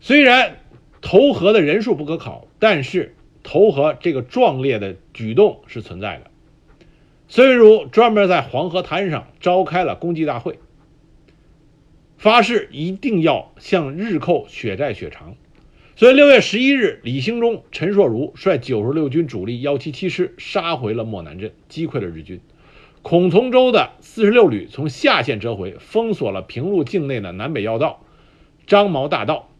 虽然。投河的人数不可考，但是投河这个壮烈的举动是存在的。孙如专门在黄河滩上召开了公祭大会，发誓一定要向日寇血债血偿。所以六月十一日，李兴中、陈硕如率九十六军主力幺七七师杀回了莫南镇，击溃了日军。孔从周的四十六旅从下线折回，封锁了平陆境内的南北要道、张毛大道。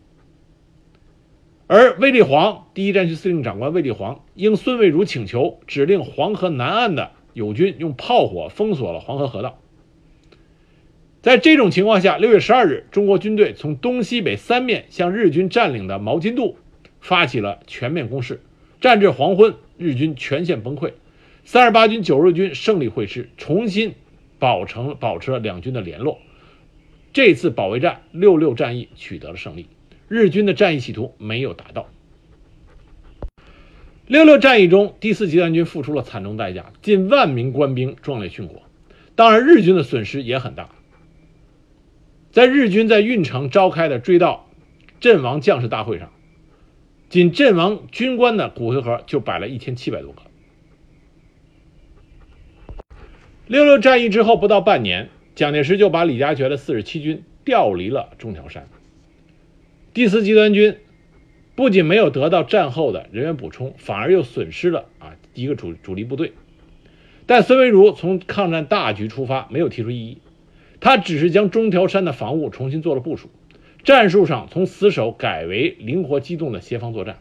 而卫立煌第一战区司令长官卫立煌应孙蔚如请求，指令黄河南岸的友军用炮火封锁了黄河河道。在这种情况下，六月十二日，中国军队从东西北三面向日军占领的毛巾渡发起了全面攻势。战至黄昏，日军全线崩溃，三十八军、九日军胜利会师，重新保成保持了两军的联络。这次保卫战六六战役取得了胜利。日军的战役企图没有达到。六六战役中，第四集团军付出了惨重代价，近万名官兵壮烈殉国。当然，日军的损失也很大。在日军在运城召开的追悼阵亡将士大会上，仅阵亡军官的骨灰盒就摆了一千七百多个。六六战役之后不到半年，蒋介石就把李家爵的四十七军调离了中条山。第四集团军不仅没有得到战后的人员补充，反而又损失了啊一个主主力部队。但孙维如从抗战大局出发，没有提出异议，他只是将中条山的防务重新做了部署，战术上从死守改为灵活机动的协防作战。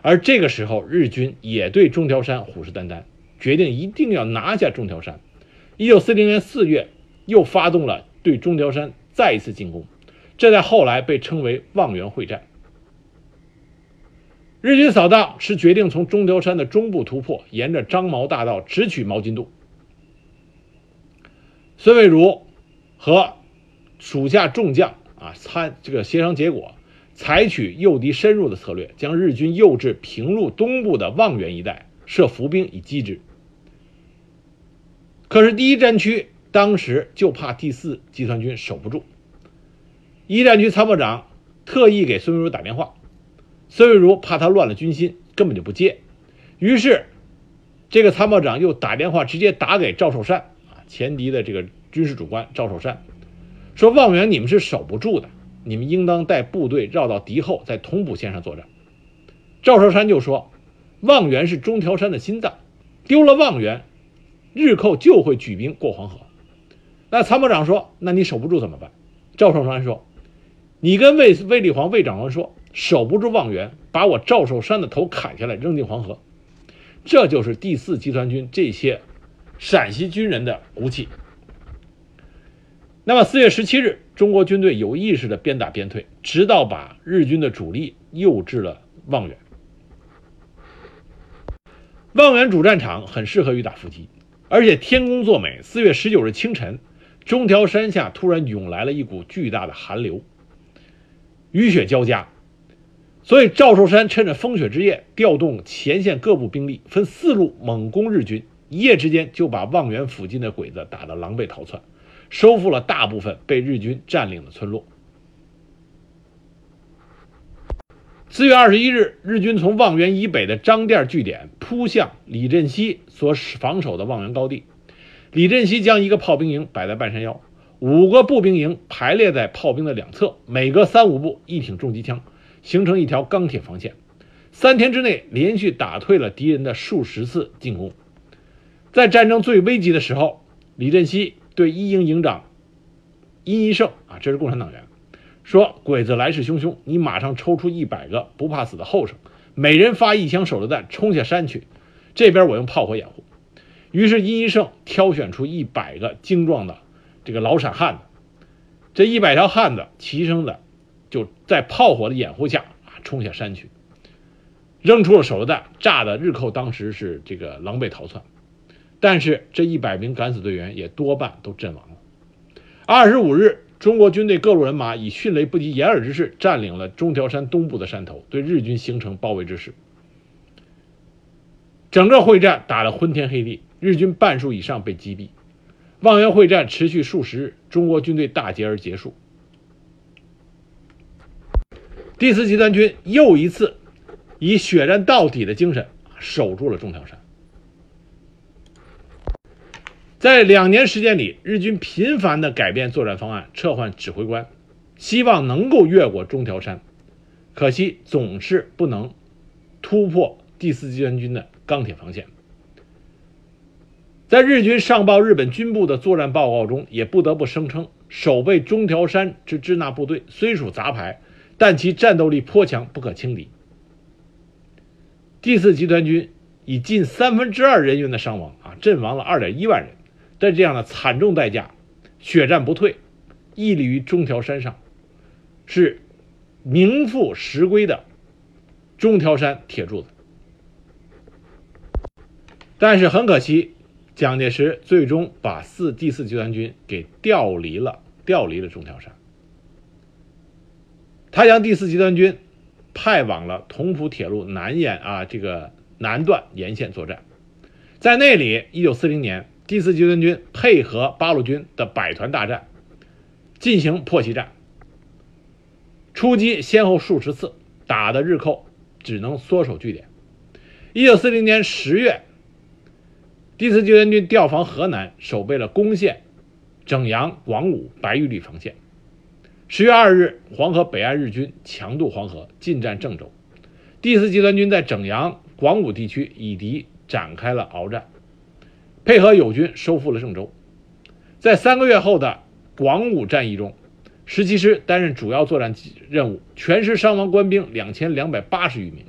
而这个时候，日军也对中条山虎视眈眈，决定一定要拿下中条山。一九四零年四月，又发动了对中条山再一次进攻。这在后来被称为望源会战。日军扫荡是决定从中条山的中部突破，沿着张毛大道直取毛巾渡。孙蔚如和属下众将啊参这个协商结果，采取诱敌深入的策略，将日军诱至平陆东部的望源一带，设伏兵以击之。可是第一战区当时就怕第四集团军守不住。一战区参谋长特意给孙文如打电话，孙玉茹怕他乱了军心，根本就不接。于是，这个参谋长又打电话直接打给赵寿山啊，前敌的这个军事主官赵寿山，说望远你们是守不住的，你们应当带部队绕到敌后，在同蒲线上作战。赵寿山就说，望源是中条山的心脏，丢了望源，日寇就会举兵过黄河。那参谋长说，那你守不住怎么办？赵寿山说，你跟卫卫立煌卫长官说。守不住望源，把我赵寿山的头砍下来扔进黄河，这就是第四集团军这些陕西军人的骨气。那么四月十七日，中国军队有意识的边打边退，直到把日军的主力诱至了望远。望远主战场很适合于打伏击，而且天公作美。四月十九日清晨，中条山下突然涌来了一股巨大的寒流，雨雪交加。所以赵寿山趁着风雪之夜，调动前线各部兵力，分四路猛攻日军，一夜之间就把望远附近的鬼子打得狼狈逃窜，收复了大部分被日军占领的村落。四月二十一日，日军从望源以北的张店据点扑向李振西所防守的望源高地，李振西将一个炮兵营摆在半山腰，五个步兵营排列在炮兵的两侧，每隔三五步一挺重机枪。形成一条钢铁防线，三天之内连续打退了敌人的数十次进攻。在战争最危急的时候，李振西对一营营长殷一胜啊，这是共产党员，说：“鬼子来势汹汹，你马上抽出一百个不怕死的后生，每人发一箱手榴弹，冲下山去，这边我用炮火掩护。”于是殷一胜挑选出一百个精壮的这个老陕汉子，这一百条汉子齐声的。就在炮火的掩护下啊，冲下山去，扔出了手榴弹，炸的日寇当时是这个狼狈逃窜。但是这一百名敢死队员也多半都阵亡了。二十五日，中国军队各路人马以迅雷不及掩耳之势占领了中条山东部的山头，对日军形成包围之势。整个会战打得昏天黑地，日军半数以上被击毙。望源会战持续数十日，中国军队大捷而结束。第四集团军又一次以血战到底的精神守住了中条山。在两年时间里，日军频繁的改变作战方案，撤换指挥官，希望能够越过中条山，可惜总是不能突破第四集团军的钢铁防线。在日军上报日本军部的作战报告中，也不得不声称，守备中条山之支那部队虽属杂牌。但其战斗力颇强，不可轻敌。第四集团军以近三分之二人员的伤亡啊，阵亡了二点一万人在这样的惨重代价，血战不退，屹立于中条山上，是名副实归的中条山铁柱子。但是很可惜，蒋介石最终把四第四集团军给调离了，调离了中条山。他将第四集团军派往了同蒲铁路南沿啊，这个南段沿线作战。在那里，一九四零年，第四集团军配合八路军的百团大战，进行破袭战，出击先后数十次，打的日寇只能缩守据点。一九四零年十月，第四集团军调防河南，守备了攻陷整阳、广武、白玉里防线。十月二日，黄河北岸日军强渡黄河，进占郑州。第四集团军在整阳、广武地区以敌展开了鏖战，配合友军收复了郑州。在三个月后的广武战役中，十七师担任主要作战任务，全师伤亡官兵两千两百八十余名，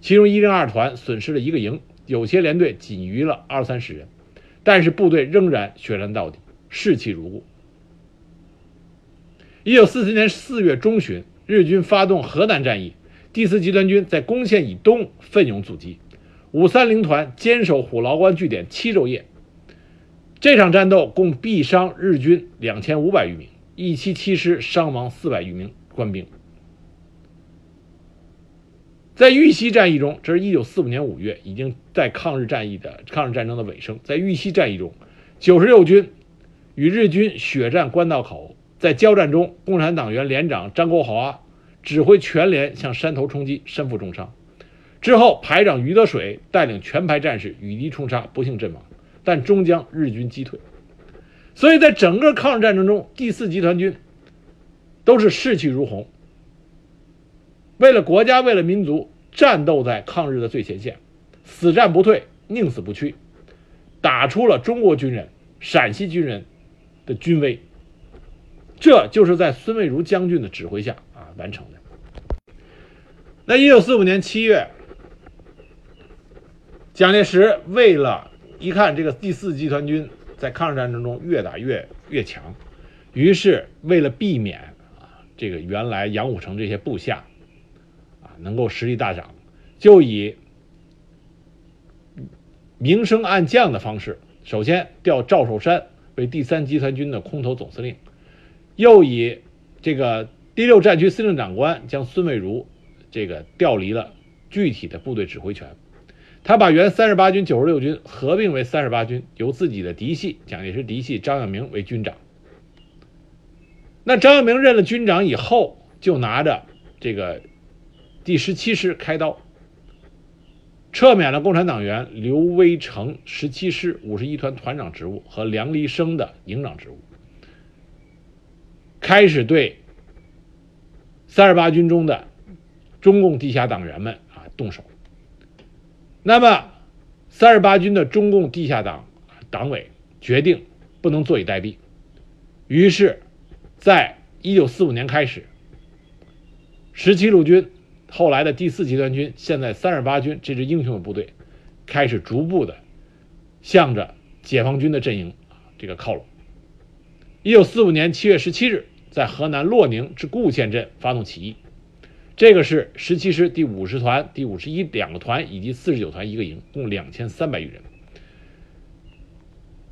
其中一零二团损失了一个营，有些连队仅余了二三十人，但是部队仍然血战到底，士气如故。一九四四年四月中旬，日军发动河南战役，第四集团军在攻陷以东奋勇阻击，五三零团坚守虎牢关据点七昼夜。这场战斗共毙伤日军两千五百余名，一七七师伤亡四百余名官兵。在豫西战役中，这是一九四五年五月，已经在抗日战役的抗日战争的尾声。在豫西战役中，九十六军与日军血战关道口。在交战中，共产党员连长张国华指挥全连向山头冲击，身负重伤。之后，排长于德水带领全排战士与敌冲杀，不幸阵亡，但终将日军击退。所以在整个抗日战争中，第四集团军都是士气如虹，为了国家，为了民族，战斗在抗日的最前线，死战不退，宁死不屈，打出了中国军人、陕西军人的军威。这就是在孙蔚如将军的指挥下啊完成的。那一九四五年七月，蒋介石为了一看这个第四集团军。在抗日战争中越打越越强，于是为了避免啊这个原来杨虎城这些部下啊能够实力大涨，就以明升暗降的方式，首先调赵寿山为第三集团军的空投总司令，又以这个第六战区司令长官将孙蔚如这个调离了具体的部队指挥权。他把原三十八军九十六军合并为三十八军，由自己的嫡系蒋介石嫡系张耀明为军长。那张耀明任了军长以后，就拿着这个第十七师开刀，撤免了共产党员刘威成十七师五十一团团长职务和梁立生的营长职务，开始对三十八军中的中共地下党员们啊动手。那么，三十八军的中共地下党党委决定不能坐以待毙，于是，在一九四五年开始，十七路军后来的第四集团军，现在三十八军这支英雄的部队，开始逐步的向着解放军的阵营这个靠拢。一九四五年七月十七日，在河南洛宁至固县镇发动起义。这个是十七师第五十团、第五十一两个团以及四十九团一个营，共两千三百余人，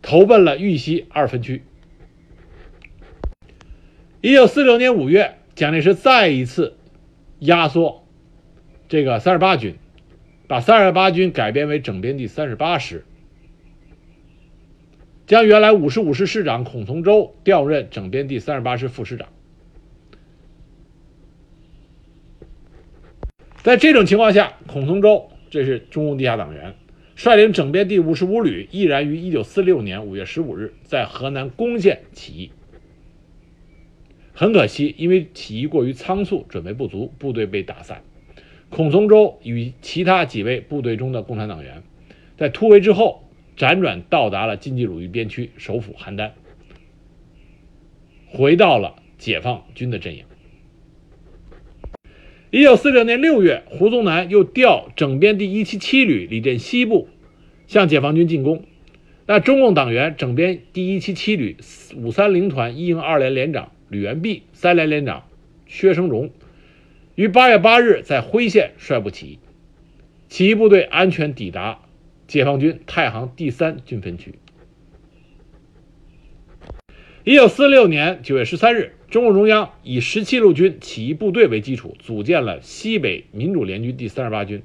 投奔了豫西二分区。一九四六年五月，蒋介石再一次压缩这个三十八军，把三十八军改编为整编第三十八师，将原来五十五师师长孔从周调任整编第三十八师副师长。在这种情况下，孔从周这是中共地下党员，率领整编第五十五旅，毅然于一九四六年五月十五日在河南宫县起义。很可惜，因为起义过于仓促，准备不足，部队被打散。孔从周与其他几位部队中的共产党员，在突围之后，辗转到达了晋冀鲁豫边区首府邯郸，回到了解放军的阵营。一九四六年六月，胡宗南又调整编第一七七旅李振西部向解放军进攻。那中共党员整编第一七七旅五三零团一营二连连长吕元弼、三连连长薛生荣于八月八日在辉县率部起义，起义部队安全抵达解放军太行第三军分区。一九四六年九月十三日。中共中央以十七路军起义部队为基础，组建了西北民主联军第三十八军，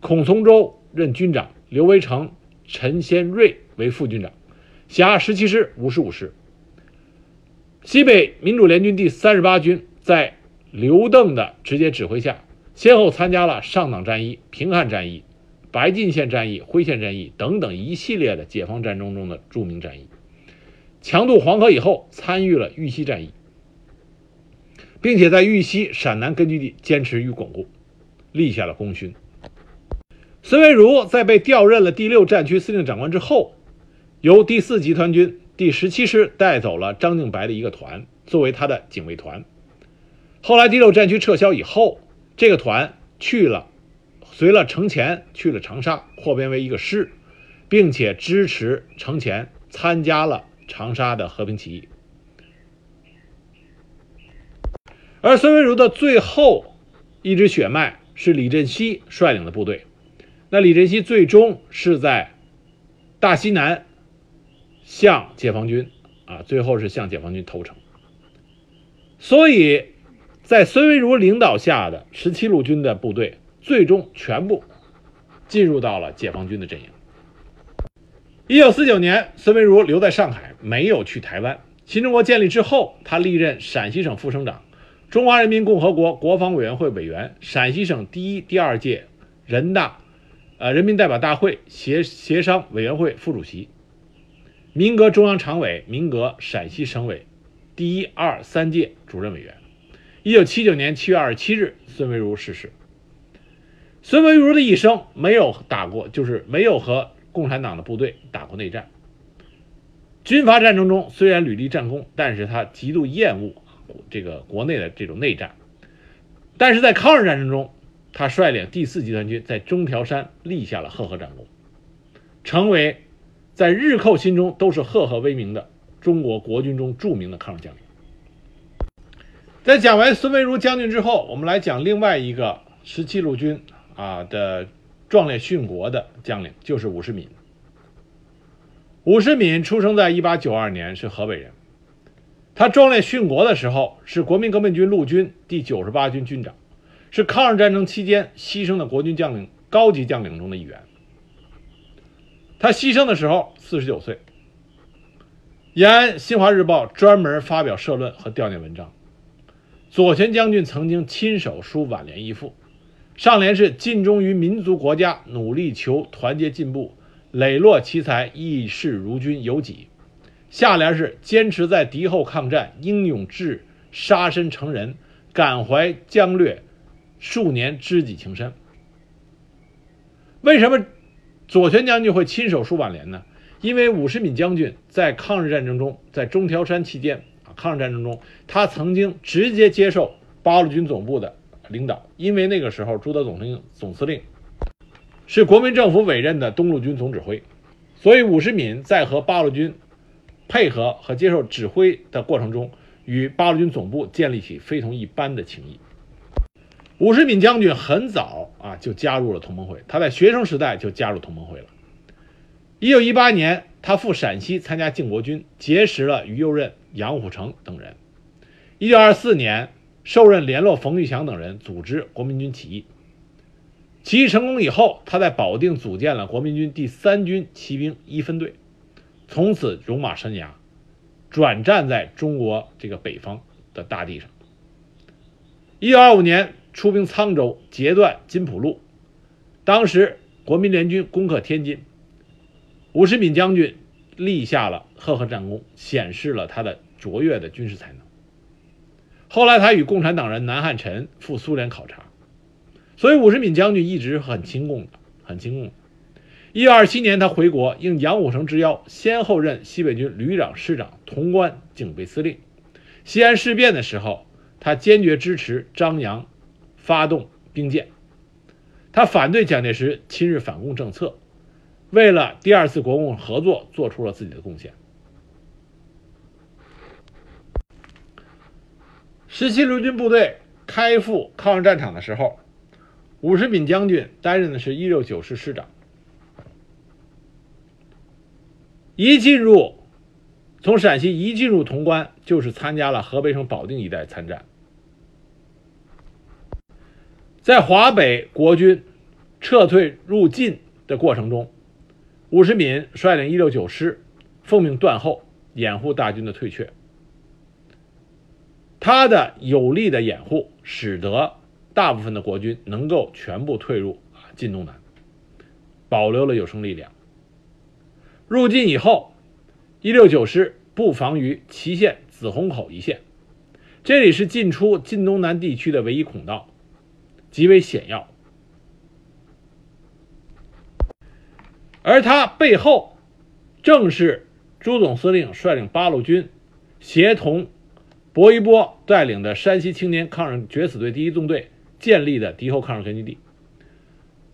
孔从周任军长，刘维成、陈先瑞为副军长，辖十七师、五十五师。西北民主联军第三十八军在刘邓的直接指挥下，先后参加了上党战役、平汉战役、白晋县战役、辉县战役等等一系列的解放战争中的著名战役，强渡黄河以后，参与了豫西战役。并且在豫西陕南根据地坚持与巩固，立下了功勋。孙蔚如在被调任了第六战区司令长官之后，由第四集团军第十七师带走了张敬白的一个团作为他的警卫团。后来第六战区撤销以后，这个团去了，随了程潜去了长沙，扩编为一个师，并且支持程潜参加了长沙的和平起义。而孙文如的最后一支血脉是李振西率领的部队，那李振西最终是在大西南向解放军啊，最后是向解放军投诚。所以，在孙文如领导下的十七路军的部队，最终全部进入到了解放军的阵营。一九四九年，孙文如留在上海，没有去台湾。新中国建立之后，他历任陕西省副省长。中华人民共和国国防委员会委员，陕西省第一、第二届人大，呃，人民代表大会协协商委员会副主席，民革中央常委、民革陕西省委第一、二、三届主任委员。一九七九年七月二十七日，孙维如逝世。孙维如的一生没有打过，就是没有和共产党的部队打过内战。军阀战争中虽然屡立战功，但是他极度厌恶这个国内的这种内战。但是在抗日战争中，他率领第四集团军在中条山立下了赫赫战功，成为在日寇心中都是赫赫威名的中国国军中著名的抗日将领。在讲完孙维如将军之后，我们来讲另外一个十七路军啊的壮烈殉国的将领，就是伍世敏。伍世敏出生在一八九二年，是河北人。他壮烈殉国的时候，是国民革命军陆军第九十八军军长，是抗日战争期间牺牲的国军将领高级将领中的一员。他牺牲的时候四十九岁。延安《新华日报》专门发表社论和悼念文章。左权将军曾经亲手书挽联一副，上联是“尽忠于民族国家，努力求团结进步，磊落奇才，义士如君有几”，下联是“坚持在敌后抗战，英勇志杀身成仁，感怀疆略，数年知己情深”。为什么左权将军会亲手书挽联呢？因为伍世敏将军在抗日战争中，在中条山期间。抗日战争中，他曾经直接接受八路军总部的领导，因为那个时候朱德总司令总司令是国民政府委任的东路军总指挥，所以伍世敏在和八路军配合和接受指挥的过程中，与八路军总部建立起非同一般的情谊。伍世敏将军很早啊就加入了同盟会，他在学生时代就加入同盟会了。一九一八年，他赴陕西参加靖国军，结识了于右任。杨虎城等人，一九二四年受任联络冯玉祥等人，组织国民军起义。起义成功以后，他在保定组建了国民军第三军骑兵一分队，从此戎马生涯，转战在中国这个北方的大地上。一九二五年出兵沧州，截断金浦路，当时国民联军攻克天津，伍世敏将军立下了赫赫战功，显示了他的。卓越的军事才能。后来，他与共产党人南汉宸赴苏联考察，所以伍世敏将军一直很亲共的，很亲共。一九二七年，他回国，应杨虎城之邀，先后任西北军旅长、师长、潼关警备司令。西安事变的时候，他坚决支持张杨发动兵谏，他反对蒋介石亲日反共政策，为了第二次国共合作，做出了自己的贡献。十七路军部队开赴抗日战场的时候，伍世敏将军担任的是一六九师师长。一进入，从陕西一进入潼关，就是参加了河北省保定一带参战。在华北国军撤退入晋的过程中，伍世敏率领一六九师奉命断后，掩护大军的退却。他的有力的掩护，使得大部分的国军能够全部退入啊晋东南，保留了有生力量。入晋以后，一六九师布防于祁县紫洪口一线，这里是进出晋东南地区的唯一孔道，极为险要。而他背后，正是朱总司令率领八路军，协同。薄一波带领的山西青年抗日决死队第一纵队建立的敌后抗日根据地，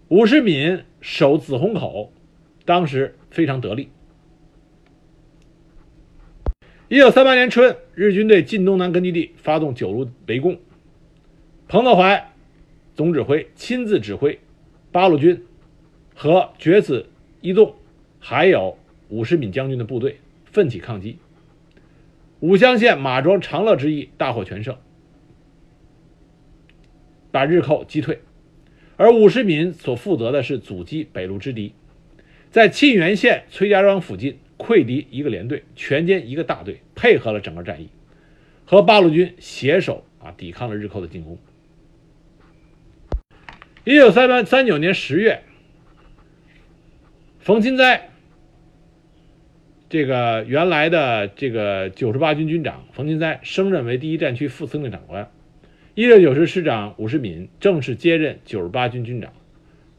伍世敏守紫洪口，当时非常得力。一九三八年春，日军对晋东南根据地发动九路围攻，彭德怀总指挥亲自指挥八路军和决死一纵，还有伍世敏将军的部队奋起抗击。武乡县马庄长乐之役大获全胜，把日寇击退，而伍世敏所负责的是阻击北路之敌，在沁源县崔家庄附近溃敌一个连队，全歼一个大队，配合了整个战役，和八路军携手啊，抵抗了日寇的进攻。一九三八三九年十月，冯钦哉，这个原来的这个九十八军军长冯钦哉升任为第一战区副司令长官，一六九师师长伍世敏正式接任九十八军军长，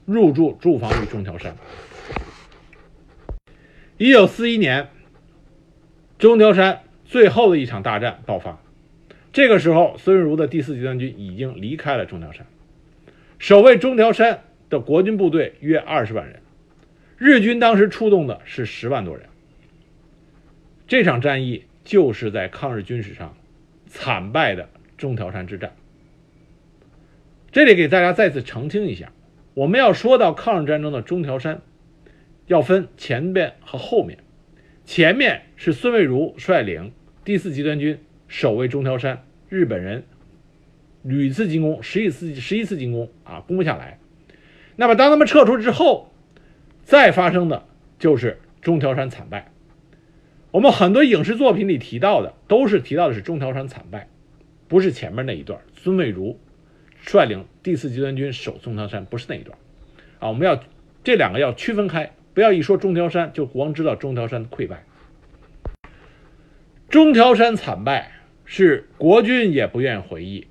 入驻驻防于中条山。一九四一年，中条山最后的一场大战爆发。这个时候，孙润如的第四集团军已经离开了中条山，守卫中条山的国军部队约二十万人，日军当时出动的是十万多人。这场战役就是在抗日军史上惨败的中条山之战。这里给大家再次澄清一下，我们要说到抗日战争的中条山。要分前面和后面，前面是孙蔚如率领第四集团军守卫中条山，日本人屡次进攻，十一次十一次进攻啊，攻不下来。那么当他们撤出之后，再发生的就是中条山惨败。我们很多影视作品里提到的，都是提到的是中条山惨败，不是前面那一段。孙蔚如率领第四集团军守中条山，不是那一段啊。我们要这两个要区分开。不要一说中条山就光知道中条山的溃败。中条山惨败是国军也不愿意回忆，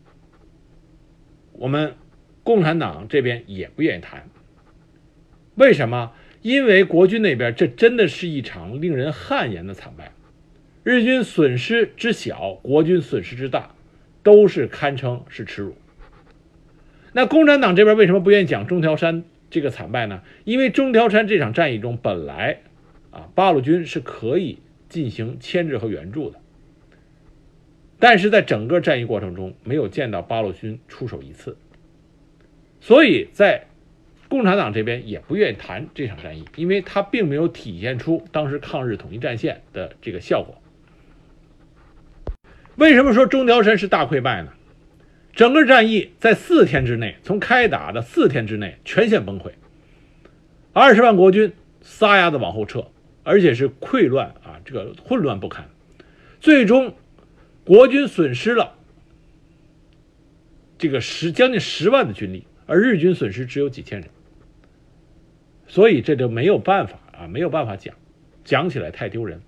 我们共产党这边也不愿意谈。为什么？因为国军那边这真的是一场令人汗颜的惨败，日军损失之小，国军损失之大，都是堪称是耻辱。那共产党这边为什么不愿意讲中条山？这个惨败呢？因为中条山这场战役中，本来啊八路军是可以进行牵制和援助的，但是在整个战役过程中，没有见到八路军出手一次，所以在共产党这边也不愿意谈这场战役，因为它并没有体现出当时抗日统一战线的这个效果。为什么说中条山是大溃败呢？整个战役在四天之内，从开打的四天之内全线崩溃，二十万国军撒丫子往后撤，而且是溃乱啊，这个混乱不堪。最终，国军损失了这个十将近十万的军力，而日军损失只有几千人。所以这就没有办法啊，没有办法讲，讲起来太丢人。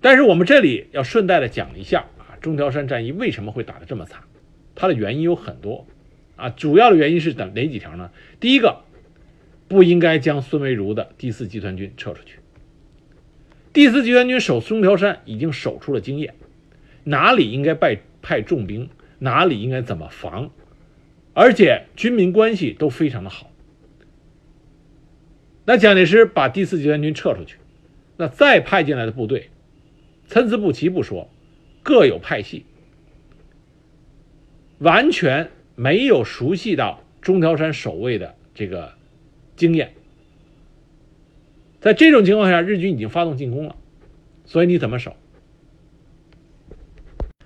但是我们这里要顺带的讲一下。中条山战役为什么会打得这么惨？它的原因有很多，啊，主要的原因是哪哪几条呢？第一个，不应该将孙维如的第四集团军撤出去。第四集团军守中条山已经守出了经验，哪里应该派派重兵，哪里应该怎么防，而且军民关系都非常的好。那蒋介石把第四集团军撤出去，那再派进来的部队，参差不齐不说。各有派系，完全没有熟悉到中条山守卫的这个经验。在这种情况下，日军已经发动进攻了，所以你怎么守？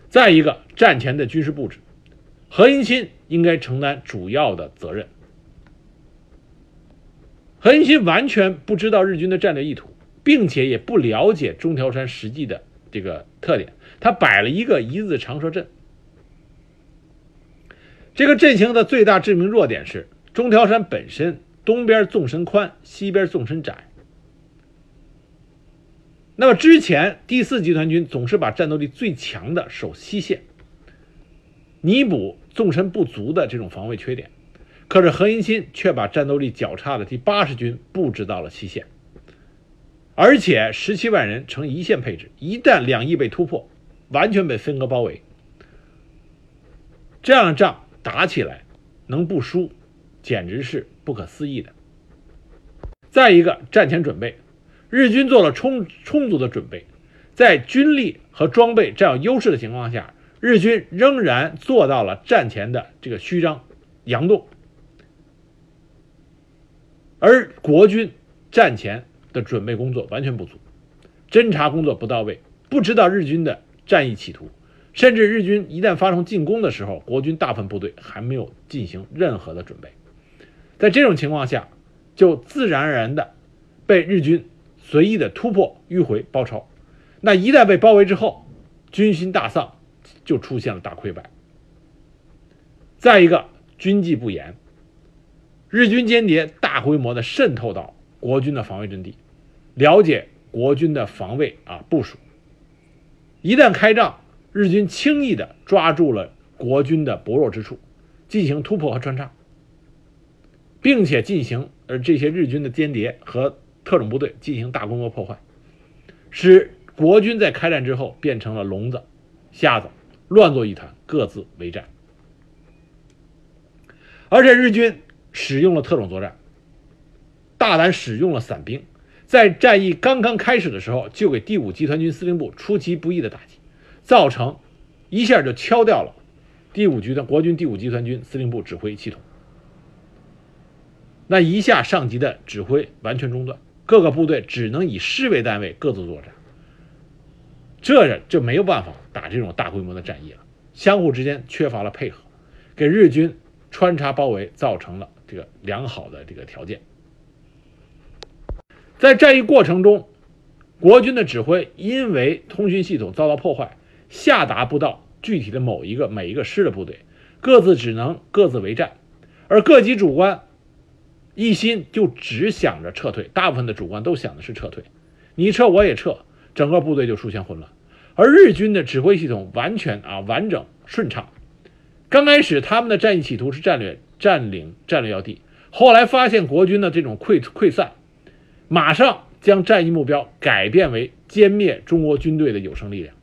再一个，战前的军事布置，何应钦应该承担主要的责任。何应钦完全不知道日军的战略意图，并且也不了解中条山实际的这个特点。他摆了一个一字长蛇阵，这个阵型的最大致命弱点是中条山本身东边纵深宽，西边纵深窄。那么之前第四集团军总是把战斗力最强的守西线，弥补纵深不足的这种防卫缺点，可是何应钦却把战斗力较差的第八十军布置到了西线，而且十七万人呈一线配置，一旦两翼被突破。完全被分割包围，这样的仗打起来能不输，简直是不可思议的。再一个，战前准备，日军做了充充足的准备，在军力和装备占有优势的情况下，日军仍然做到了战前的这个虚张佯动，而国军战前的准备工作完全不足，侦察工作不到位，不知道日军的。战役企图，甚至日军一旦发动进攻的时候，国军大部分部队还没有进行任何的准备，在这种情况下，就自然而然的被日军随意的突破、迂回、包抄。那一旦被包围之后，军心大丧，就出现了大溃败。再一个，军纪不严，日军间谍大规模的渗透到国军的防卫阵地，了解国军的防卫啊部署。一旦开仗，日军轻易的抓住了国军的薄弱之处，进行突破和穿插，并且进行而这些日军的间谍和特种部队进行大规模破坏，使国军在开战之后变成了聋子、瞎子，乱作一团，各自为战。而且日军使用了特种作战，大胆使用了伞兵，在战役刚刚开始的时候，就给第五集团军司令部出其不意的打击，造成一下就敲掉了第五局的国军第五集团军司令部指挥系统。那一下上级的指挥完全中断，各个部队只能以师为单位各自作战，这就没有办法打这种大规模的战役了，相互之间缺乏了配合，给日军。穿插包围造成了这个良好的这个条件，在战役过程中，国军的指挥因为通讯系统遭到破坏，下达不到具体的某一个每一个师的部队，各自只能各自为战，而各级主官一心就只想着撤退，大部分的主官都想的是撤退，你撤我也撤，整个部队就出现混乱，而日军的指挥系统完全啊完整顺畅。刚开始，他们的战役企图是战略占领战略要地，后来发现国军的这种溃溃散，马上将战役目标改变为歼灭中国军队的有生力量，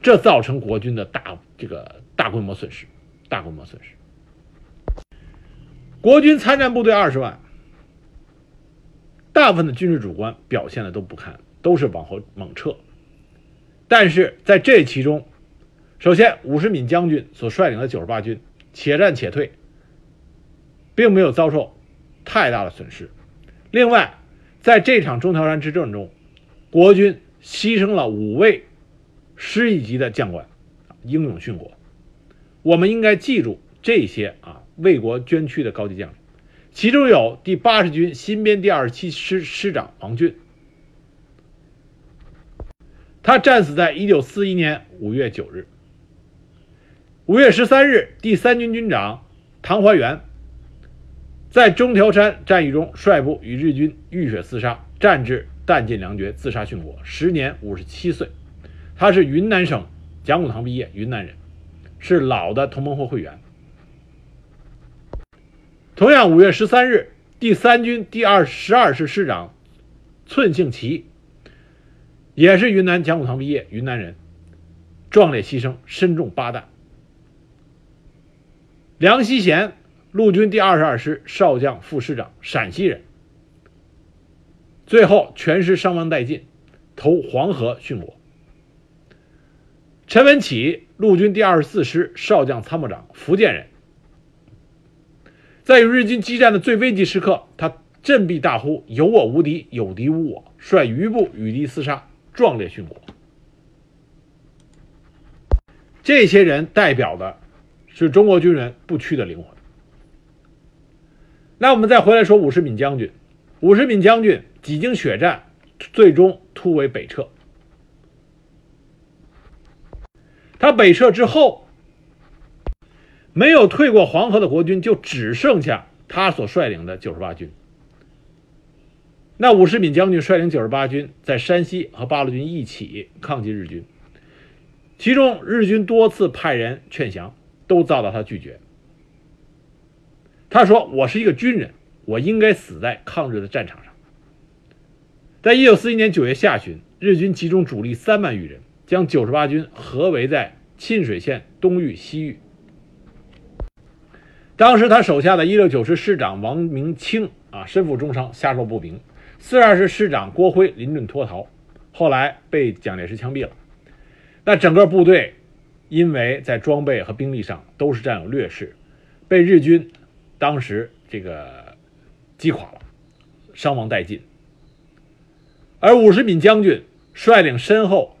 这造成国军的大这个大规模损失，大规模损失。国军参战部队二十万，大部分的军事主官表现的都不堪，都是往后猛撤，但是在这其中。首先，武世敏将军所率领的九十八军且战且退，并没有遭受太大的损失。另外，在这场中条山之战中，国军牺牲了五位师一级的将官，英勇殉国。我们应该记住这些啊为国捐躯的高级将领，其中有第八十军新编第二十七师师长王俊，他战死在一九四一年五月九日。五月十三日，第三军军长唐怀元在中条山战役中率部与日军浴血厮杀，战至弹尽粮绝，自杀殉国，时年五十七岁。他是云南省讲武堂毕业，云南人，是老的同盟会会员。同样，五月十三日，第三军第二十二师师长寸庆奇也是云南讲武堂毕业，云南人，壮烈牺牲，身中八弹。梁希贤，陆军第二十二师少将副师长，陕西人。最后全师伤亡殆尽，投黄河殉国。陈文启，陆军第二十四师少将参谋长，福建人。在与日军激战的最危急时刻，他振臂大呼：“有我无敌，有敌无我！”率余部与敌厮杀，壮烈殉国。这些人代表的。是中国军人不屈的灵魂。那我们再回来说武世敏将军，武世敏将军几经血战，最终突围北撤。他北撤之后，没有退过黄河的国军就只剩下他所率领的九十八军。那武世敏将军率领九十八军在山西和八路军一起抗击日军，其中日军多次派人劝降。都遭到他拒绝。他说：“我是一个军人，我应该死在抗日的战场上。”在一九四一年九月下旬，日军集中主力三万余人，将九十八军合围在沁水县东峪、西峪。当时他手下的一六九师师长王明清啊，身负重伤，下落不明；四十二师师长郭辉临阵脱逃，后来被蒋介石枪毙了。那整个部队。因为在装备和兵力上都是占有劣势，被日军当时这个击垮了，伤亡殆尽。而武世敏将军率领身后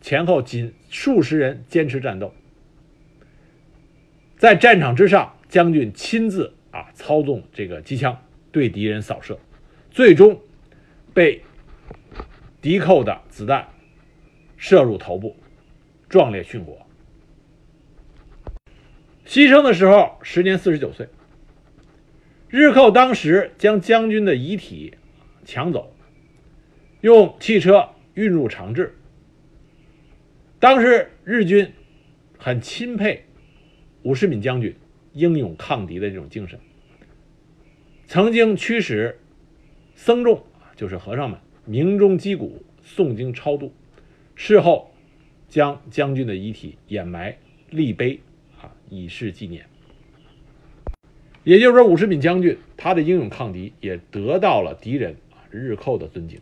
前后仅数十人坚持战斗，在战场之上，将军亲自啊操纵这个机枪对敌人扫射，最终被敌寇的子弹射入头部。壮烈殉国。牺牲的时候，时年四十九岁。日寇当时将将军的遗体抢走，用汽车运入长治。当时日军很钦佩武士敏将军英勇抗敌的这种精神，曾经驱使僧众，就是和尚们鸣钟击鼓、诵经超度，事后将将军的遗体掩埋立碑，啊，以示纪念。也就是说，五十敏将军他的英勇抗敌也得到了敌人啊日寇的尊敬。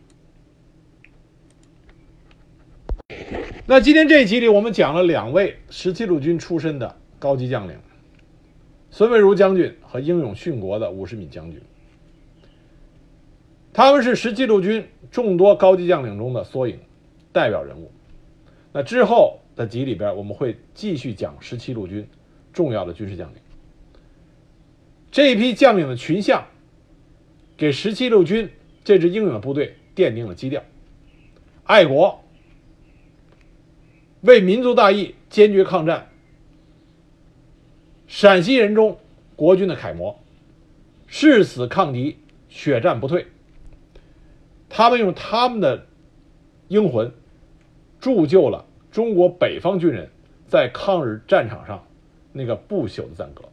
那今天这一集里，我们讲了两位十七路军出身的高级将领，孙蔚如将军和英勇殉国的五十敏将军。他们是十七路军众多高级将领中的缩影、代表人物。那之后的集里边，我们会继续讲十七路军重要的军事将领。这一批将领的群像，给十七路军这支英勇的部队奠定了基调。爱国，为民族大义坚决抗战。陕西人中国军的楷模，誓死抗敌，血战不退。他们用他们的英魂，铸就了中国北方军人在抗日战场上那个不朽的赞歌。